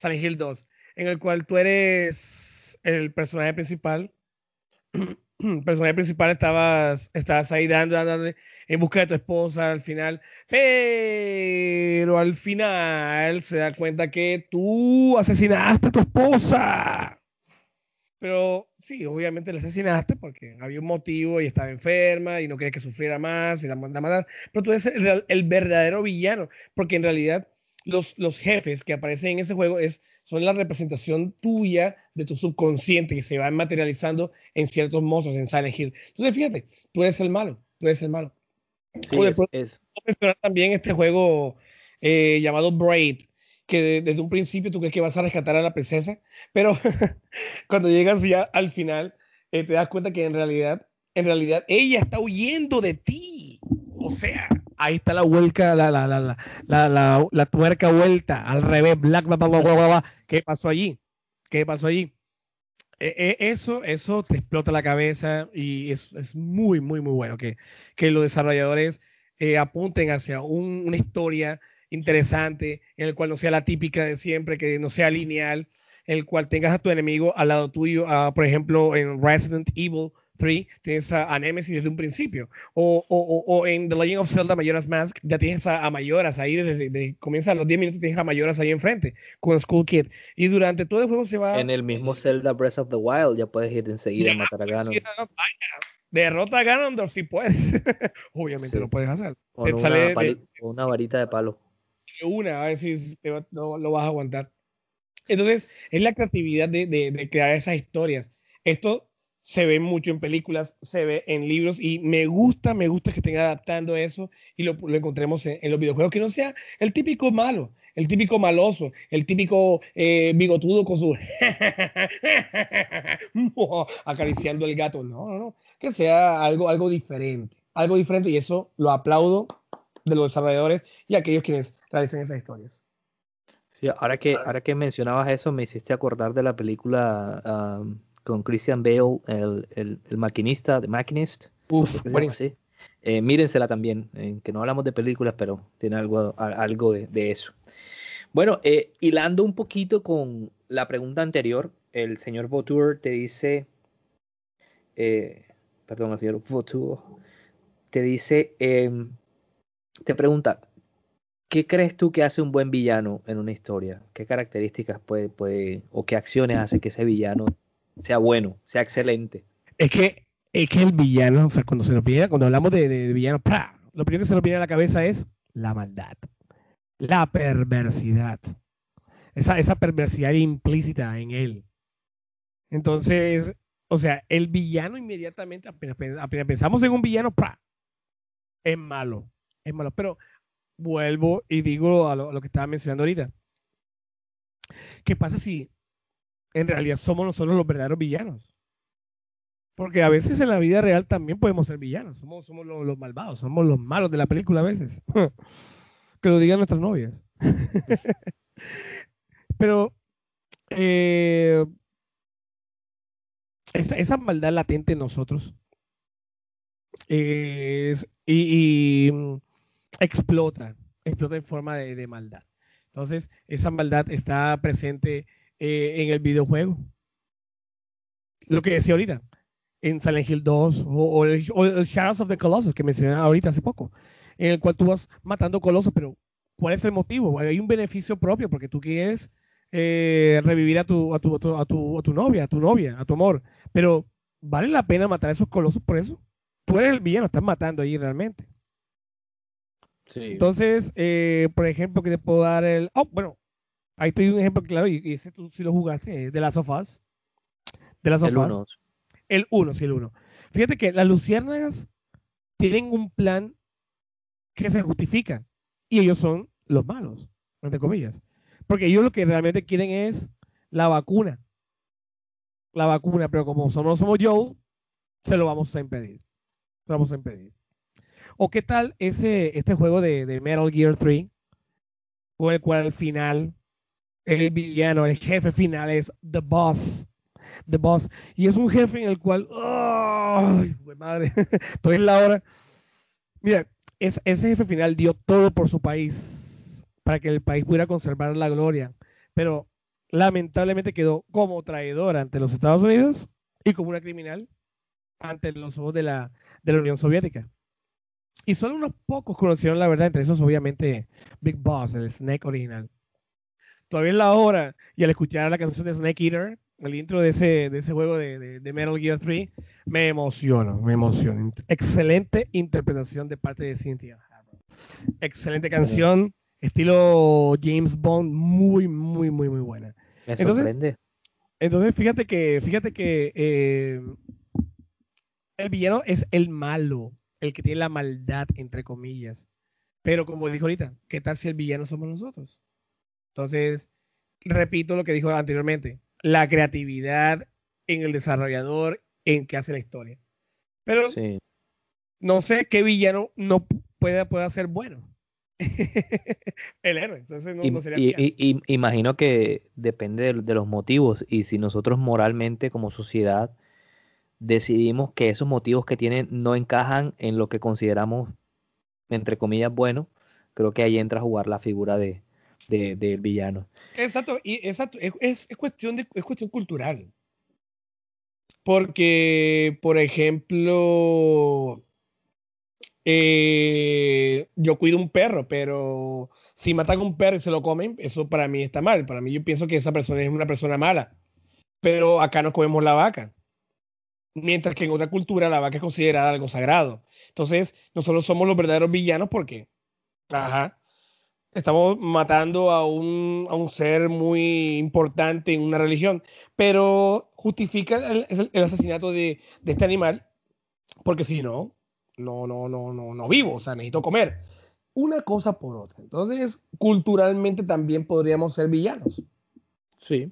Speaker 2: Silent Hill 2, en el cual tú eres el personaje principal, [CLEARS THROAT] [CLEARS THROAT] personaje principal estabas, estabas ahí dando, dando, en busca de tu esposa al final, pero al final se da cuenta que tú asesinaste a tu esposa. Pero sí, obviamente la asesinaste porque había un motivo y estaba enferma y no quería que sufriera más y la manda a matar. Pero tú eres el, el verdadero villano, porque en realidad los, los jefes que aparecen en ese juego es, son la representación tuya de tu subconsciente que se va materializando en ciertos monstruos en Silent Hill. Entonces, fíjate, tú eres el malo, tú eres el malo.
Speaker 1: Sí, es, es.
Speaker 2: también este juego eh, llamado Braid, que desde un principio tú crees que vas a rescatar a la princesa, pero [LAUGHS] cuando llegas ya al final, eh, te das cuenta que en realidad, en realidad ella está huyendo de ti. O sea, ahí está la vuelta, la, la, la, la, la, tuerca vuelta, al revés, black, bla, bla, bla, ¿Qué pasó allí? ¿Qué pasó allí? E, e, eso, eso te explota la cabeza y es, es muy, muy, muy bueno que, que los desarrolladores eh, apunten hacia un, una historia interesante, en el cual no sea la típica de siempre, que no sea lineal, el cual tengas a tu enemigo al lado tuyo, por ejemplo, en Resident Evil 3 tienes a, a Nemesis desde un principio, o, o, o, en The Legend of Zelda Majora's Mask ya tienes a, a Mayoras ahí, desde, desde comienza a los 10 minutos tienes a Mayoras ahí enfrente, con School Kid, y durante todo el juego se va...
Speaker 1: En el mismo Zelda Breath of the Wild ya puedes ir enseguida a matar a Ganon.
Speaker 2: Derrota a Ganondorf si puedes. [LAUGHS] Obviamente sí. lo puedes hacer.
Speaker 1: Con una, de, una, varita de palo.
Speaker 2: Una, a ver si te, no, lo vas a aguantar. Entonces, es la creatividad de, de, de, crear esas historias. Esto se ve mucho en películas, se ve en libros y me gusta, me gusta que estén adaptando eso y lo, lo encontremos en, los videojuegos, que no sea el típico malo, el típico maloso, el típico eh, bigotudo con su [LAUGHS] acariciando el gato. No, no, no, que sea algo, algo diferente, algo diferente y eso lo aplaudo de los desarrolladores y aquellos quienes realizan esas historias.
Speaker 1: Sí, ahora que, ahora que mencionabas eso, me hiciste acordar de la película con Christian Bale, el, el, el maquinista, The Machinist.
Speaker 2: Uf,
Speaker 1: sí. eh, mírensela también, eh, que no hablamos de películas, pero tiene algo, algo de, de eso. Bueno, eh, hilando un poquito con la pregunta anterior, el señor Vautour te dice, eh, perdón, el señor Vautour te dice, eh, te pregunta, ¿qué crees tú que hace un buen villano en una historia? ¿Qué características puede, puede o qué acciones hace que ese villano sea bueno, sea excelente?
Speaker 2: Es que, es que el villano, o sea, cuando se nos viene, cuando hablamos de, de villano, ¡pra! lo primero que se nos viene a la cabeza es la maldad, la perversidad, esa, esa perversidad implícita en él. Entonces, o sea, el villano inmediatamente, apenas, apenas pensamos en un villano, ¡pra! es malo es malo. Pero vuelvo y digo a lo, a lo, que estaba mencionando ahorita. ¿Qué pasa si en realidad somos nosotros los verdaderos villanos? Porque a veces en la vida real también podemos ser villanos. Somos, somos los, malvados, somos los malos de la película a veces. [LAUGHS] que lo digan nuestras novias. [LAUGHS] Pero eh, esa, maldad latente en nosotros y, y explota, explota en forma de, maldad. Entonces, esa maldad está presente eh, en el videojuego. Lo que decía ahorita, en Silent Hill 2 o, o, el, o el Shadows of the Colossus que mencioné ahorita hace poco, en el cual tú vas matando colosos, pero ¿cuál es el motivo? Hay un beneficio propio porque tú quieres eh, revivir a tu, a, tu, a, tu, a, tu, a tu novia, a tu novia, a tu amor, pero ¿vale la pena matar a esos colosos por eso? Tú eres el villano, estás matando ahí realmente.
Speaker 1: Sí.
Speaker 2: Entonces, eh, por ejemplo, que te puedo dar el. Oh, bueno, ahí estoy un ejemplo claro, y, y ese tú sí lo jugaste, de las sofás. De las sofás. El 1, sí, el 1. Fíjate que las luciérnagas tienen un plan que se justifica, y ellos son los malos, entre comillas. Porque ellos lo que realmente quieren es la vacuna. La vacuna, pero como somos, somos Joe, se lo vamos a impedir. Se lo vamos a impedir. ¿O qué tal ese, este juego de, de, Metal Gear 3? Con el cual al final el villano, el jefe final es The Boss. The Boss. Y es un jefe en el cual. ¡Ay, oh, madre! [LAUGHS] Estoy en la hora. Mira, es, ese jefe final dio todo por su país para que el país pudiera conservar la gloria. Pero lamentablemente quedó como traidora ante los Estados Unidos y como una criminal ante los ojos de la, de la Unión Soviética. Y solo unos pocos conocieron la verdad, entre esos obviamente Big Boss, el Snake original. Todavía en la hora, y al escuchar la canción de Snake Eater, el intro de ese, de ese juego de, de, Metal Gear 3, me emociono, me emociono. Excelente interpretación de parte de Cynthia. Excelente canción, estilo James Bond, muy, muy, muy, muy buena.
Speaker 1: Me sorprende.
Speaker 2: Entonces, fíjate que, fíjate que eh, el villano es el malo, el que tiene la maldad, entre comillas. Pero como dijo ahorita, ¿qué tal si el villano somos nosotros? Entonces, repito lo que dijo anteriormente, la creatividad en el desarrollador en que hace la historia. Pero no sé qué villano no pueda, pueda ser bueno. [LAUGHS] el héroe, entonces no, sería
Speaker 1: y, imagino que depende de, los motivos y si nosotros moralmente como sociedad decidimos que esos motivos que tienen no encajan en lo que consideramos entre comillas bueno, creo que ahí entra a jugar la figura de, del villano.
Speaker 2: Exacto, y exacto, es, cuestión de, es cuestión cultural. Porque, por ejemplo, eh, yo cuido un perro, pero si matan a un perro y se lo comen, eso para mí está mal. Para mí yo pienso que esa persona es una persona mala. Pero acá nos comemos la vaca. Mientras que en otra cultura la vaca es considerada algo sagrado. Entonces, nosotros somos los verdaderos villanos porque, ajá, estamos matando a un, a un ser muy importante en una religión. Pero justifica el, el asesinato de, de este animal porque si no, no, no, no, no, no vivo, o sea, necesito comer. Una cosa por otra. Entonces, culturalmente también podríamos ser villanos.
Speaker 1: Sí.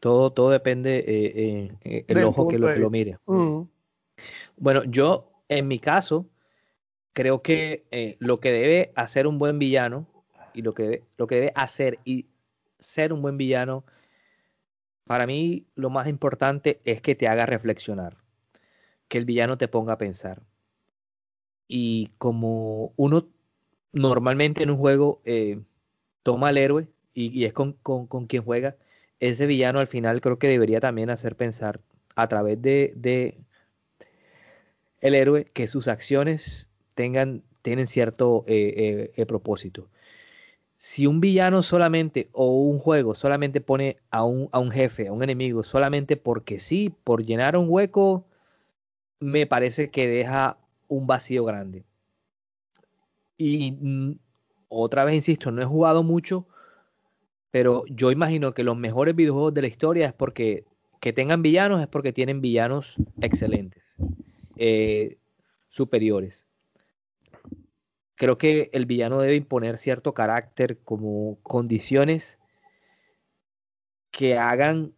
Speaker 1: Todo, todo depende eh, eh, el ojo que lo, que lo mire. Mm. Bueno, yo, en mi caso, creo que eh, lo que debe hacer un buen villano y lo que, lo que debe hacer y ser un buen villano, para mí lo más importante es que te haga reflexionar, que el villano te ponga a pensar y como uno normalmente en un juego eh, toma al héroe y, es con, quien juega, ese villano al final creo que debería también hacer pensar a través de, el héroe que sus acciones tengan tienen cierto eh, eh, propósito. Si un villano solamente o un juego solamente pone a un, a un jefe, a un enemigo, solamente porque sí, por llenar un hueco, me parece que deja un vacío grande. Y mm, otra vez insisto, no he jugado mucho, pero yo imagino que los mejores videojuegos de la historia es porque que tengan villanos es porque tienen villanos excelentes, eh, superiores. Creo que el villano debe imponer cierto carácter como condiciones que hagan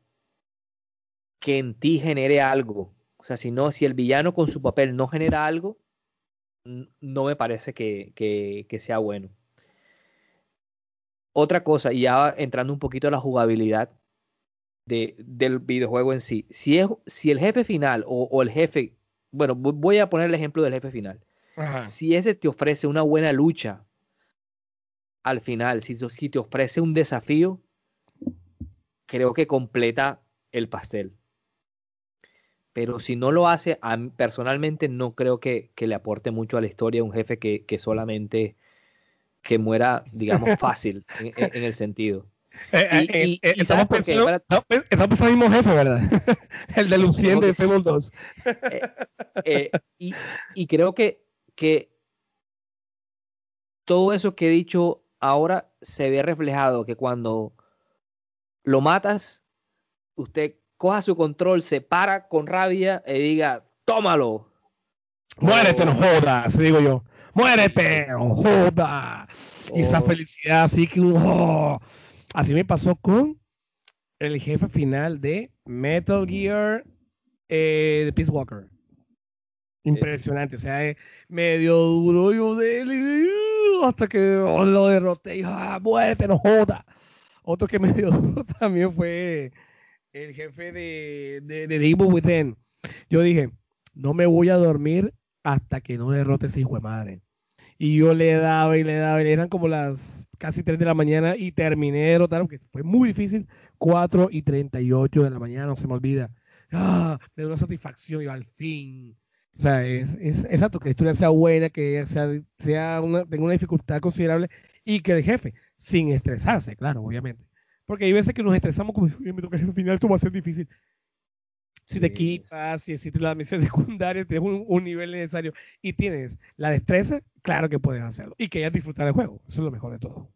Speaker 1: que en ti genere algo. O sea, si no, si el villano con su papel no genera algo, no me parece que, sea bueno. Otra cosa, y ya entrando un poquito a la jugabilidad del videojuego en sí, si, es, si el jefe final o, el jefe, bueno, voy a poner el ejemplo del jefe final. Si ese te ofrece una buena lucha al final, si, si te ofrece un desafío, creo que completa el pastel pero si no lo hace, personalmente no creo que, le aporte mucho a la historia un jefe que, solamente que muera, digamos, [LAUGHS] fácil en, el sentido.
Speaker 2: estamos, pensando, estamos el mismo jefe, ¿verdad? [LAUGHS] el de Lucien de Fable 2.
Speaker 1: Eh, eh, y, creo que, que todo eso que he dicho ahora se ve reflejado, que cuando lo matas, usted coja su control, se para con rabia y diga, tómalo.
Speaker 2: Muérete, no jodas, digo yo. Muérete, no jodas. Y esa oh. felicidad así que, oh. así me pasó con el jefe final de Metal Gear eh, de Peace Walker. Impresionante, o sea, eh, medio duro yo de él uh, hasta que lo derroté y ah, muérete, no jodas. Otro que [LAUGHS] me dio duro también fue el jefe de, de, de Within. Yo dije, no me voy a dormir hasta que no derrote ese hijo de madre. Y yo le daba y le daba, y eran como las casi 3 de la mañana y terminé de derrotar, porque fue muy difícil, 4 y 38 de la mañana, no se me olvida. Ah, me da una satisfacción y al fin. O sea, es, es exacto, que la historia sea buena, que sea, sea una, tenga una dificultad considerable y que el jefe, sin estresarse, claro, obviamente. Porque hay veces que nos estresamos como, me toca al final, esto va a ser difícil. Si te equipas, si existe la misión [LAUGHS] secundaria, tienes un, nivel necesario y tienes la destreza, claro que puedes hacerlo. Y que hayas disfrutar del juego. Eso es lo mejor de todo.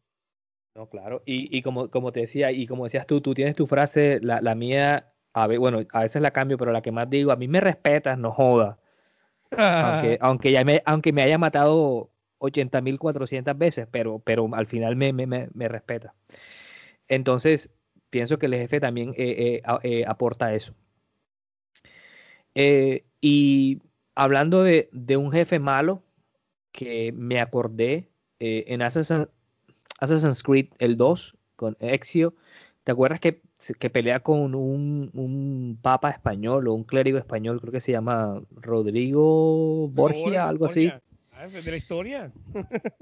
Speaker 1: No, claro. Y, y como, como te decía, y como decías tú, tú tienes tu frase, la, la mía, a ver, bueno, a veces la cambio, pero la que más digo, a mí me respetas, no joda. Aunque, [LAUGHS] aunque, ya me, aunque me haya matado 80.400 veces, pero, pero al final me, me, me, respeta. Entonces, pienso que el jefe también eh, eh, eh, aporta eso. Y hablando de, un jefe malo, que me acordé en Assassin's, Creed el 2 con Ezio, ¿te acuerdas que, que pelea con un, papa español o un clérigo español, creo que se llama Rodrigo Borgia, algo así?
Speaker 2: Ah, ¿De la historia? [LAUGHS]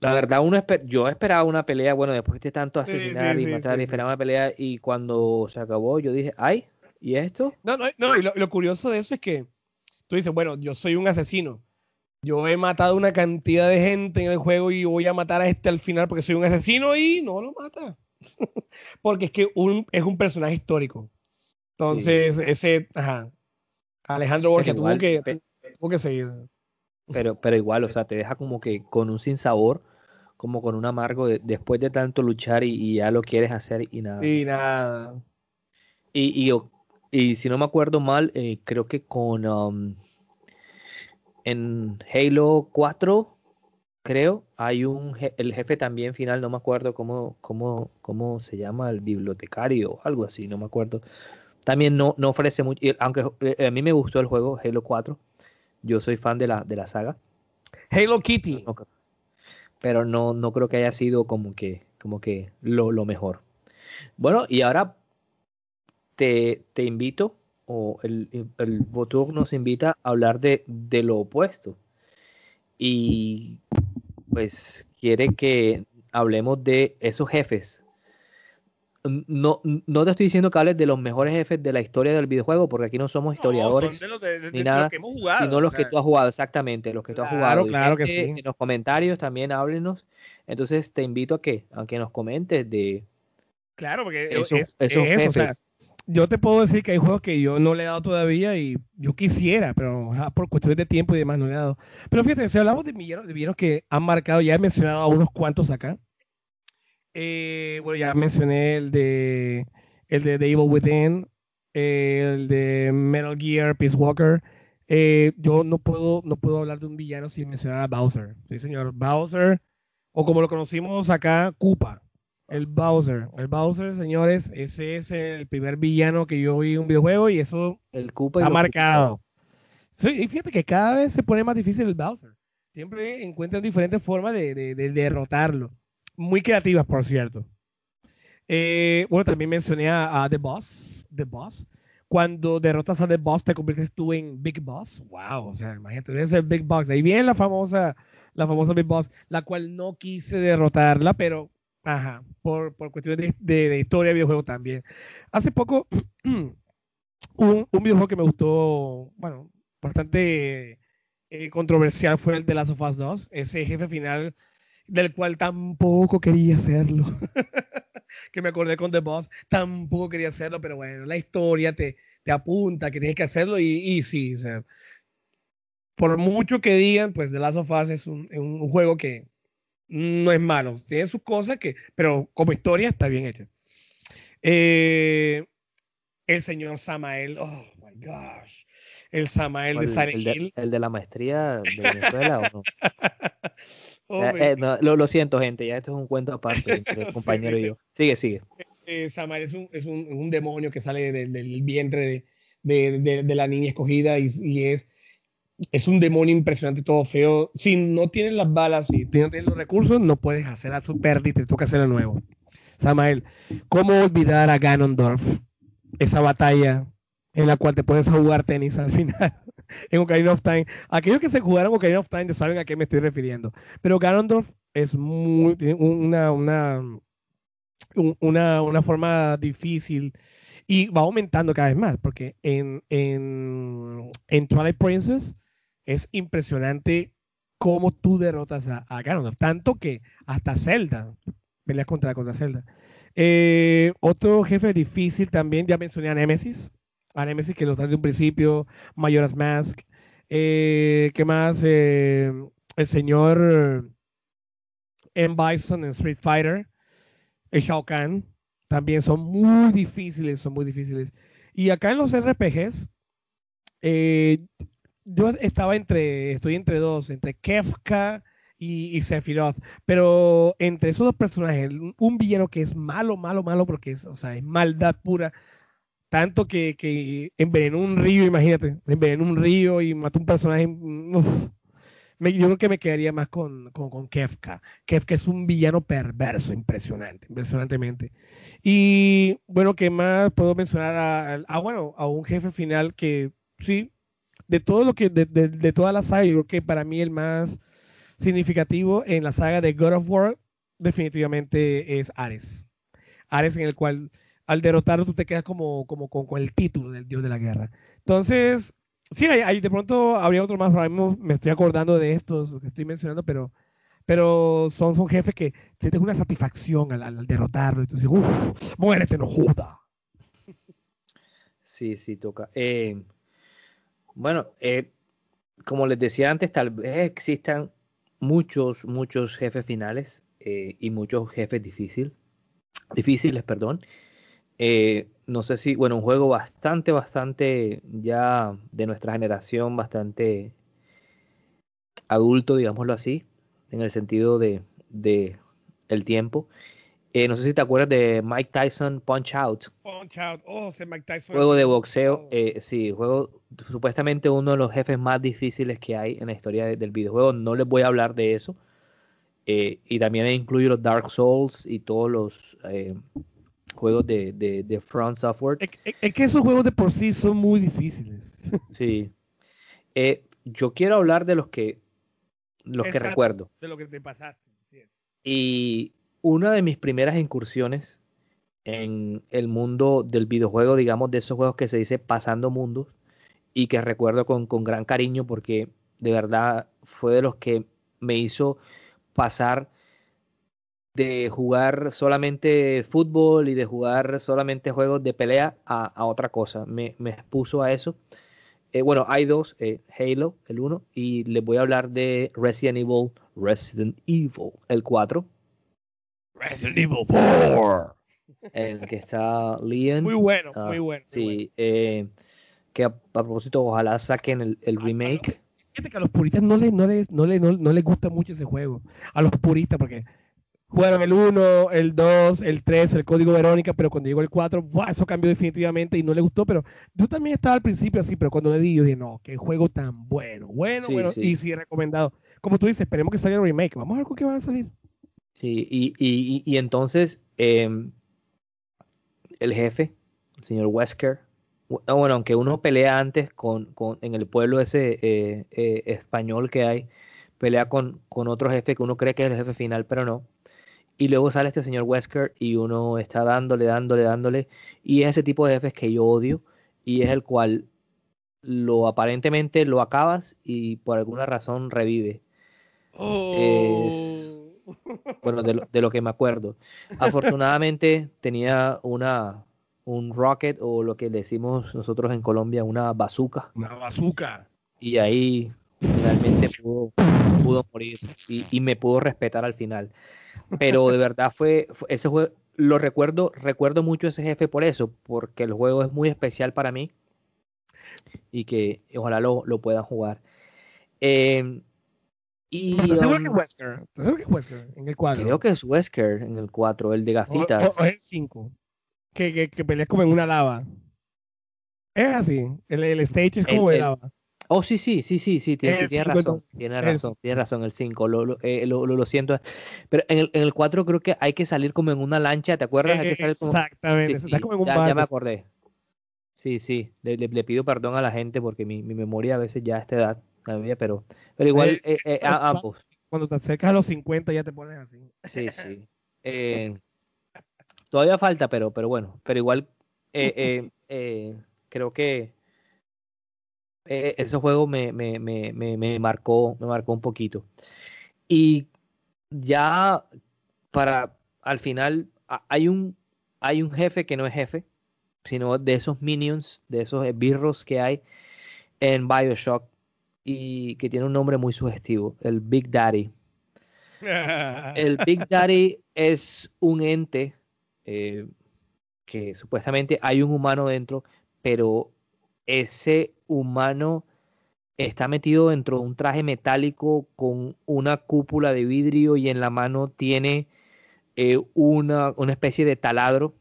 Speaker 1: La verdad, uno yo esperaba una pelea, bueno, después de tanto asesinar y matar, esperaba una pelea y cuando se acabó yo dije, ay, ¿Y esto?
Speaker 2: No, no, no y lo, curioso de eso es que tú dices, bueno, yo soy un asesino. Yo he matado una cantidad de gente en el juego y voy a matar a este al final porque soy un asesino y no lo mata. [LAUGHS] porque es que un, es un personaje histórico. Entonces, ese, ajá, Alejandro Borges tuvo que, tuvo que seguir.
Speaker 1: Pero, pero igual, o sea, te deja como que con un sinsabor, como con un amargo después de tanto luchar y, ya lo quieres hacer y nada.
Speaker 2: Y nada.
Speaker 1: Y, y, y si no me acuerdo mal, eh, creo que con um, en Halo 4, creo, hay un el jefe también final, no me acuerdo cómo, cómo, cómo se llama, el bibliotecario o algo así, no me acuerdo. También no, no ofrece mucho, aunque eh, a mí me gustó el juego Halo 4, yo soy fan de la, de la saga.
Speaker 2: Halo Kitty.
Speaker 1: pero no, no creo que haya sido como que, como que lo, lo mejor. Bueno, y ahora te, invito, o el, el nos invita a hablar de, lo opuesto. Y pues quiere que hablemos de esos jefes. No, no te estoy diciendo que hables de los mejores jefes de la historia del videojuego, porque aquí no somos historiadores. ni nada, Sino los que tú has jugado, exactamente, los que tú has jugado.
Speaker 2: Claro, que sí.
Speaker 1: En los comentarios también háblenos. Entonces te invito a que, a que nos comentes de.
Speaker 2: Claro, porque esos, jefes yo te puedo decir que hay juegos que yo no le he dado todavía y yo quisiera, pero por cuestiones de tiempo y demás no le he dado. Pero fíjate, si hablamos de villanos, de que han marcado, ya he mencionado a unos cuantos acá. Eh, bueno, ya mencioné el de el de The Evil Within, el de Metal Gear, Peace Walker. Eh, yo no puedo, no puedo hablar de un villano sin mencionar a Bowser. Sí, señor. Bowser, o como lo conocimos acá, Koopa. El Bowser. El Bowser, señores, ese es el primer villano que yo vi en un videojuego y eso
Speaker 1: el Koopa
Speaker 2: ha marcado. Sí, y fíjate que cada vez se pone más difícil el Bowser. Siempre encuentran diferentes formas de, derrotarlo. Muy creativas, por cierto. Eh, bueno, también mencioné a, The Boss. The Boss. Cuando derrotas a The Boss, te conviertes tú en Big Boss. Wow, o sea, imagínate, eres el Big Boss. Ahí viene la famosa, la famosa Big Boss, la cual no quise derrotarla, pero Ajá, por, por cuestiones de, de, historia de videojuego también. Hace poco, [CLEARS THROAT] un, un, videojuego que me gustó, bueno, bastante eh, controversial fue el de Last of Us 2, ese jefe final del cual tampoco quería hacerlo. [LAUGHS] que me acordé con The Boss, tampoco quería hacerlo, pero bueno, la historia te, te apunta que tienes que hacerlo y, y sí, por mucho que digan, pues The Last of Us es un, un juego que no es malo. Tiene sus cosas que, pero como historia está bien hecha. Eh, el señor Samael, oh my gosh, el Samael de Silent
Speaker 1: el de, la maestría de Venezuela o no? [LAUGHS] Eh, eh, lo, siento, gente, ya esto es un cuento aparte entre el [LAUGHS] compañero y yo. Sigue, sigue.
Speaker 2: Samael es un, es un, demonio que sale del vientre de, de, la niña escogida y, y es es un demonio impresionante, todo feo. Si no tienes las balas, si no tienes los recursos, no puedes hacer a tu pérdida, te toca hacer nuevo. Samael, ¿cómo olvidar a Ganondorf? Esa batalla en la cual te puedes jugar tenis al final [LAUGHS] en Ocarina of Time. Aquellos que se jugaron Ocarina of Time saben a qué me estoy refiriendo. Pero Ganondorf es muy, una, una, una, una forma difícil y va aumentando cada vez más, porque en, en, en Twilight Princess es impresionante cómo tú derrotas a, a Ganondorf, tanto que hasta Zelda peleas contra, contra Zelda. Eh, otro jefe difícil también, ya mencioné a Nemesis, a Nemesis que lo está de un principio, Majora's Mask, eh, ¿qué más? Eh, el señor M. Bison en Street Fighter, el Shao Kahn, también son muy difíciles, son muy difíciles. Y acá en los RPGs, yo estaba entre, estoy entre dos, entre Kefka y, y, pero entre esos dos personajes, un villano que es malo, malo, malo, porque es, o sea, es maldad pura, tanto que, que envenenó un río, imagínate, envenenó un río y mató un personaje, uf, me, yo creo que me quedaría más con, con, con, Kefka. Kefka es un villano perverso, impresionante, impresionantemente. Y bueno, ¿qué más puedo mencionar? A, a, bueno, a un jefe final que sí, de todo lo que, de, de, de, toda la saga, yo creo que para mí el más significativo en la saga de God of War definitivamente es Ares. Ares en el cual al derrotarlo tú te quedas como, como con, el título del dios de la guerra. Entonces, sí, hay, de pronto habría otro más, ahora me estoy acordando de estos que estoy mencionando, pero, pero son, son jefes que sientes una satisfacción al, al derrotarlo y tú dices, uff, muérete, no joda.
Speaker 1: Sí, sí, toca. Eh, bueno, eh, como les decía antes, tal vez existan muchos, muchos jefes finales eh, y muchos jefes difícil, difíciles, perdón. Eh, no sé si, bueno, un juego bastante, bastante ya de nuestra generación, bastante adulto, digámoslo así, en el sentido de, de el tiempo. Eh, no sé si te acuerdas de Mike Tyson Punch Out.
Speaker 2: Punch Out, oh, ese Mike Tyson.
Speaker 1: Juego de boxeo, eh, sí, juego supuestamente uno de los jefes más difíciles que hay en la historia de, del videojuego. No les voy a hablar de eso. Eh, y también incluye los Dark Souls y todos los eh, juegos de, de, de, Front Software.
Speaker 2: Es, es, es, que esos juegos de por sí son muy difíciles. [LAUGHS]
Speaker 1: sí. Yo quiero hablar de los que los Exacto, que recuerdo.
Speaker 2: De lo que te pasaste. Sí
Speaker 1: y una de mis primeras incursiones en el mundo del videojuego, digamos, de esos juegos que se dice pasando mundos y que recuerdo con, gran cariño porque de verdad fue de los que me hizo pasar de jugar solamente fútbol y de jugar solamente juegos de pelea a, a otra cosa. Me, me, expuso a eso. Eh, bueno, hay dos, eh, Halo, el 1, y les voy a hablar de Resident Evil, Resident Evil, el 4.
Speaker 2: Resident Evil 4.
Speaker 1: El que está Leon.
Speaker 2: Muy bueno, uh, muy bueno.
Speaker 1: Sí,
Speaker 2: muy bueno.
Speaker 1: Eh, que a, a, propósito, ojalá saquen el, el remake.
Speaker 2: Fíjate que a los puristas no les, no, les, no, les, no, no les gusta mucho ese juego. A los puristas, porque jugaron el 1, el 2, el 3, el código Verónica, pero cuando llegó el 4, ¡buah! eso cambió definitivamente y no le gustó, pero yo también estaba al principio así, pero cuando le di, yo dije, no, qué juego tan bueno, bueno, sí, bueno, sí. y sí recomendado. Como tú dices, esperemos que salga el remake, vamos a ver con qué van a salir.
Speaker 1: Sí, y, y, y entonces eh, el jefe, el señor Wesker, bueno, aunque uno pelea antes con, con en el pueblo ese eh, eh, español que hay, pelea con, con otro jefe que uno cree que es el jefe final, pero no. Y luego sale este señor Wesker y uno está dándole, dándole, dándole. Y es ese tipo de jefes que yo odio y es el cual lo aparentemente lo acabas y por alguna razón revive.
Speaker 2: Oh.
Speaker 1: Es, bueno, de lo, de lo, que me acuerdo. Afortunadamente tenía una un rocket o lo que decimos nosotros en Colombia, una bazooka.
Speaker 2: Una bazooka.
Speaker 1: Y ahí finalmente pudo, pudo morir y, y, me pudo respetar al final. Pero de verdad fue, fue ese juego, lo recuerdo, recuerdo mucho ese jefe por eso, porque el juego es muy especial para mí y que ojalá lo, lo puedan jugar. Eh, y,
Speaker 2: ¿Te seguro um, que es Wesker? ¿Te seguro que es Wesker en el 4?
Speaker 1: Creo que es Wesker en el 4, el de gafitas.
Speaker 2: O, o, o es el 5. Que, que, que peleas como en una lava. Es así. El, el stage es como
Speaker 1: el,
Speaker 2: de lava.
Speaker 1: Oh, sí, sí, sí, sí, sí, tiene, tiene razón, tiene razón, tiene razón, el 5, lo, lo, eh, lo, lo, siento. Pero en el, en el 4 creo que hay que salir como en una lancha, ¿te acuerdas?
Speaker 2: Eh,
Speaker 1: hay que salir como...
Speaker 2: Exactamente,
Speaker 1: sí, sí,
Speaker 2: como en un
Speaker 1: ya, ya, me acordé. Sí, sí, le, le, le, pido perdón a la gente porque mi, mi memoria a veces ya a esta edad, pero, pero igual eh, eh, a, ambos.
Speaker 2: cuando te acercas a los 50 ya te pones así.
Speaker 1: Sí, sí. [LAUGHS] Eh, todavía falta, pero, pero bueno, pero igual eh, eh, creo que ese juego me, me, me, me, marcó, me marcó un poquito. Y ya para al final hay un hay un jefe que no es jefe, sino de esos minions, de esos esbirros que hay en BioShock y que tiene un nombre muy sugestivo, el Big Daddy. [LAUGHS] el Big Daddy es un ente eh, que supuestamente hay un humano dentro, pero ese humano está metido dentro de un traje metálico con una cúpula de vidrio y en la mano tiene eh, una, una especie de taladro.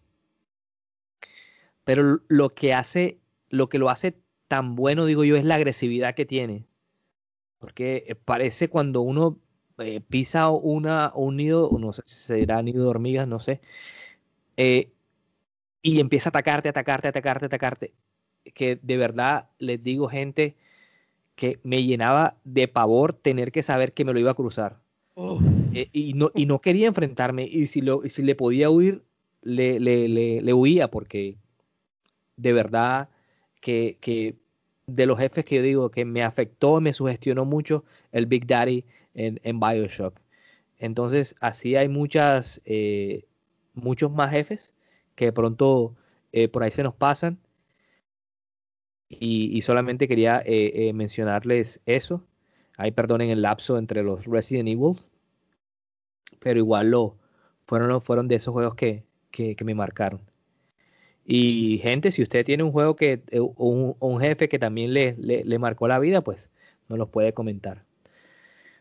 Speaker 1: Pero lo que hace, lo que lo hace tan bueno, digo yo, es la agresividad que tiene. Porque eh, parece cuando uno eh, pisa una, un nido, no sé si será nido de hormigas, no sé, eh, y empieza a atacarte, atacarte, atacarte, atacarte, que de verdad les digo, gente, que me llenaba de pavor tener que saber que me lo iba a cruzar. y, no, y no quería enfrentarme, y si, lo, si le podía huir, le, le, le, huía, porque de verdad que, que de los jefes que yo digo que me afectó, me sugestionó mucho el Big Daddy en, en Bioshock. Entonces, así hay muchas, eh, muchos más jefes que de pronto eh, por ahí se nos pasan. Y, solamente quería eh, mencionarles eso. Ahí perdonen el lapso entre los Resident Evil. Pero igual lo fueron, fueron de esos juegos que, que me marcaron. Y gente, si usted tiene un juego que, eh, un, jefe que también le, le, marcó la vida, pues nos los puede comentar.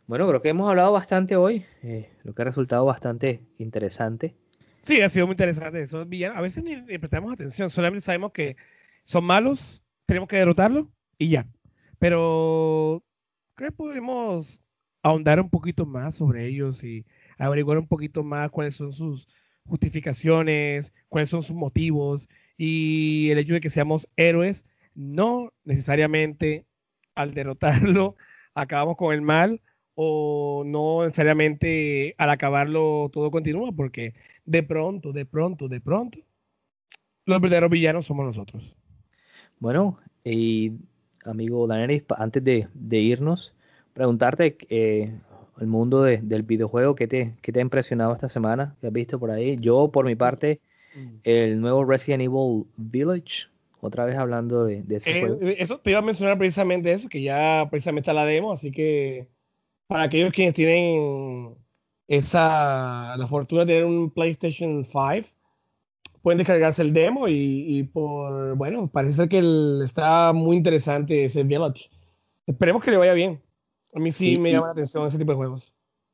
Speaker 1: Bueno, creo que hemos hablado bastante hoy, eh, lo que ha resultado bastante interesante.
Speaker 2: Sí, ha sido muy interesante. Eso, a veces ni, prestamos atención, solamente sabemos que son malos, tenemos que derrotarlos y ya. Pero creo que podemos ahondar un poquito más sobre ellos y averiguar un poquito más cuáles son sus justificaciones, cuáles son sus motivos y el hecho de que seamos héroes, no necesariamente al derrotarlo [LAUGHS] acabamos con el mal o no necesariamente al acabarlo todo continúa, porque de pronto, de pronto, de pronto, los verdaderos villanos somos nosotros.
Speaker 1: Bueno, y amigo Daneris, antes de, irnos, preguntarte, eh, el mundo del videojuego. ¿Qué te, te ha impresionado esta semana? ¿Qué has visto por ahí? Yo, por mi parte, mm. el nuevo Resident Evil Village. Otra vez hablando de, ese
Speaker 2: eh,
Speaker 1: juego.
Speaker 2: Eso te iba a mencionar precisamente eso, que ya precisamente está la demo, así que para aquellos quienes tienen esa la fortuna de tener un PlayStation 5, pueden descargarse el demo y, por bueno, parece que está muy interesante ese Village. Esperemos que le vaya bien. A mí sí, me llama la atención ese tipo de juegos.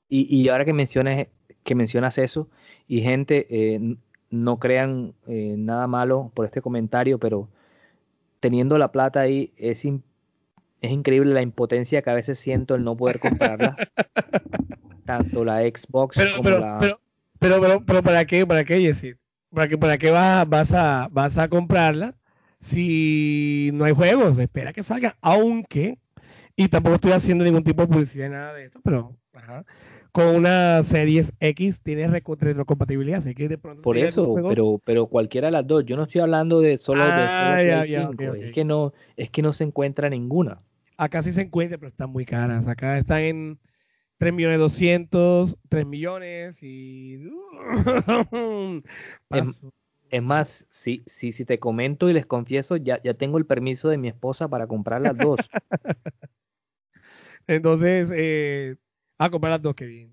Speaker 1: Y, ahora que mencionas, que mencionas eso, y gente, eh, no crean eh, nada malo por este comentario, pero teniendo la plata ahí, es, es increíble la impotencia que a veces siento el no poder comprarla. [LAUGHS] Tanto la Xbox como la.
Speaker 2: Pero, pero, pero, ¿para qué, para qué, Jesse? ¿Para qué, para qué vas, vas, a, vas a comprarla si no hay juegos? Espera que salga, aunque y tampoco estoy haciendo ningún tipo de publicidad, nada de esto, pero con una Series X tiene retrocompatibilidad, así que de pronto...
Speaker 1: Por eso, pero, pero cualquiera de las dos. Yo no estoy hablando de solo de ah, Es que no, es que no se encuentra ninguna.
Speaker 2: Acá sí se encuentra, pero están muy caras. Acá están en 3 millones 200, 3 millones y... [LAUGHS]
Speaker 1: Es más, si, si, si te comento y les confieso, ya, ya tengo el permiso de mi esposa para comprar las dos. [LAUGHS]
Speaker 2: Entonces, eh, a comprar las dos, que bien.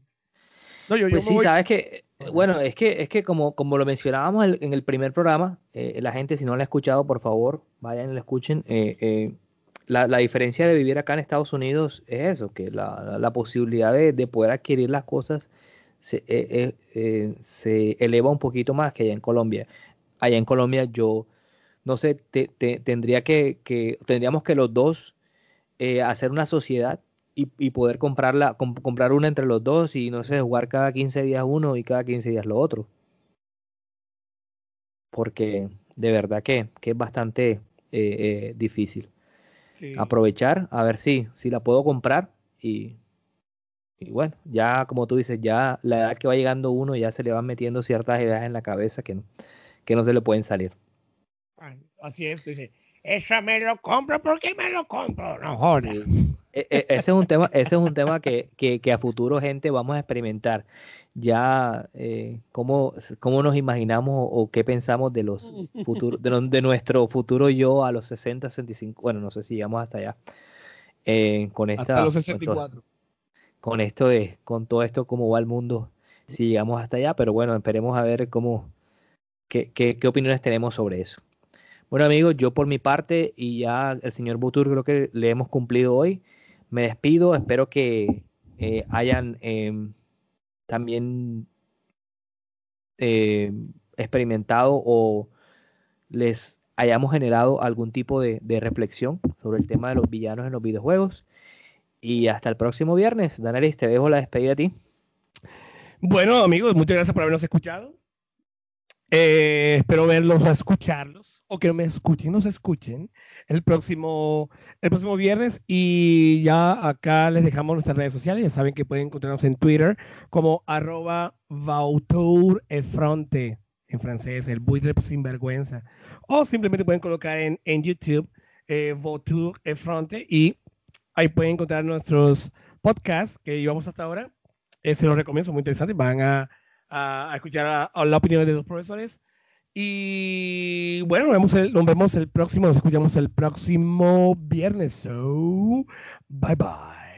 Speaker 1: No, yo, pues sí, sabes que, bueno, es que, es que como, como lo mencionábamos en el primer programa, eh, la gente, si no la ha escuchado, por favor, vayan y la escuchen. Eh, eh, la, la, diferencia de vivir acá en Estados Unidos es eso, que la, la posibilidad de, de, poder adquirir las cosas se, se, eleva un poquito más que allá en Colombia. Allá en Colombia yo, no sé, te, tendría que, que, tendríamos que los dos hacer una sociedad y, poder comprarla, comprar una entre los dos y no sé, jugar cada 15 días uno y cada 15 días lo otro. Porque de verdad que, que es bastante eh, eh, difícil. Aprovechar, a ver si, si la puedo comprar y, y bueno, ya como tú dices, ya la edad que va llegando uno ya se le van metiendo ciertas ideas en la cabeza que no, que no se le pueden salir.
Speaker 2: Así es, dice, eso me lo compro porque me lo compro, no jodas.
Speaker 1: Ese es un tema, ese es un tema que, que, a futuro, gente, vamos a experimentar. Ya eh, cómo, cómo, nos imaginamos o, qué pensamos de los futuros, de, nuestro futuro yo a los 60, 65, bueno, no sé si llegamos hasta allá. Eh, con esta,
Speaker 2: hasta los 64.
Speaker 1: Con, esto de, con todo esto, cómo va el mundo, si llegamos hasta allá, pero bueno, esperemos a ver cómo, qué, qué, qué opiniones tenemos sobre eso. Bueno amigos, yo por mi parte y ya el señor Butur creo que le hemos cumplido hoy. Me despido, espero que eh, hayan em, también eh, experimentado o les hayamos generado algún tipo de, reflexión sobre el tema de los villanos en los videojuegos. Y hasta el próximo viernes. Danelis, te dejo la despedida a ti.
Speaker 2: Bueno, amigos, muchas gracias por habernos escuchado. Eh, espero verlos o escucharlos, o que me escuchen, nos escuchen el próximo, el próximo viernes. Y ya acá les dejamos nuestras redes sociales. Ya saben que pueden encontrarnos en Twitter como arroba Vautourefronte, en francés, el buitre sin vergüenza. O simplemente pueden colocar en, en YouTube eh, Vautour y ahí pueden encontrar nuestros podcasts que llevamos hasta ahora. Eh, se los recomiendo, son muy interesantes. Van a a, escuchar a, la opinión de los profesores. Y bueno, nos vemos, el, nos vemos el próximo, nos escuchamos el próximo viernes. So, bye bye.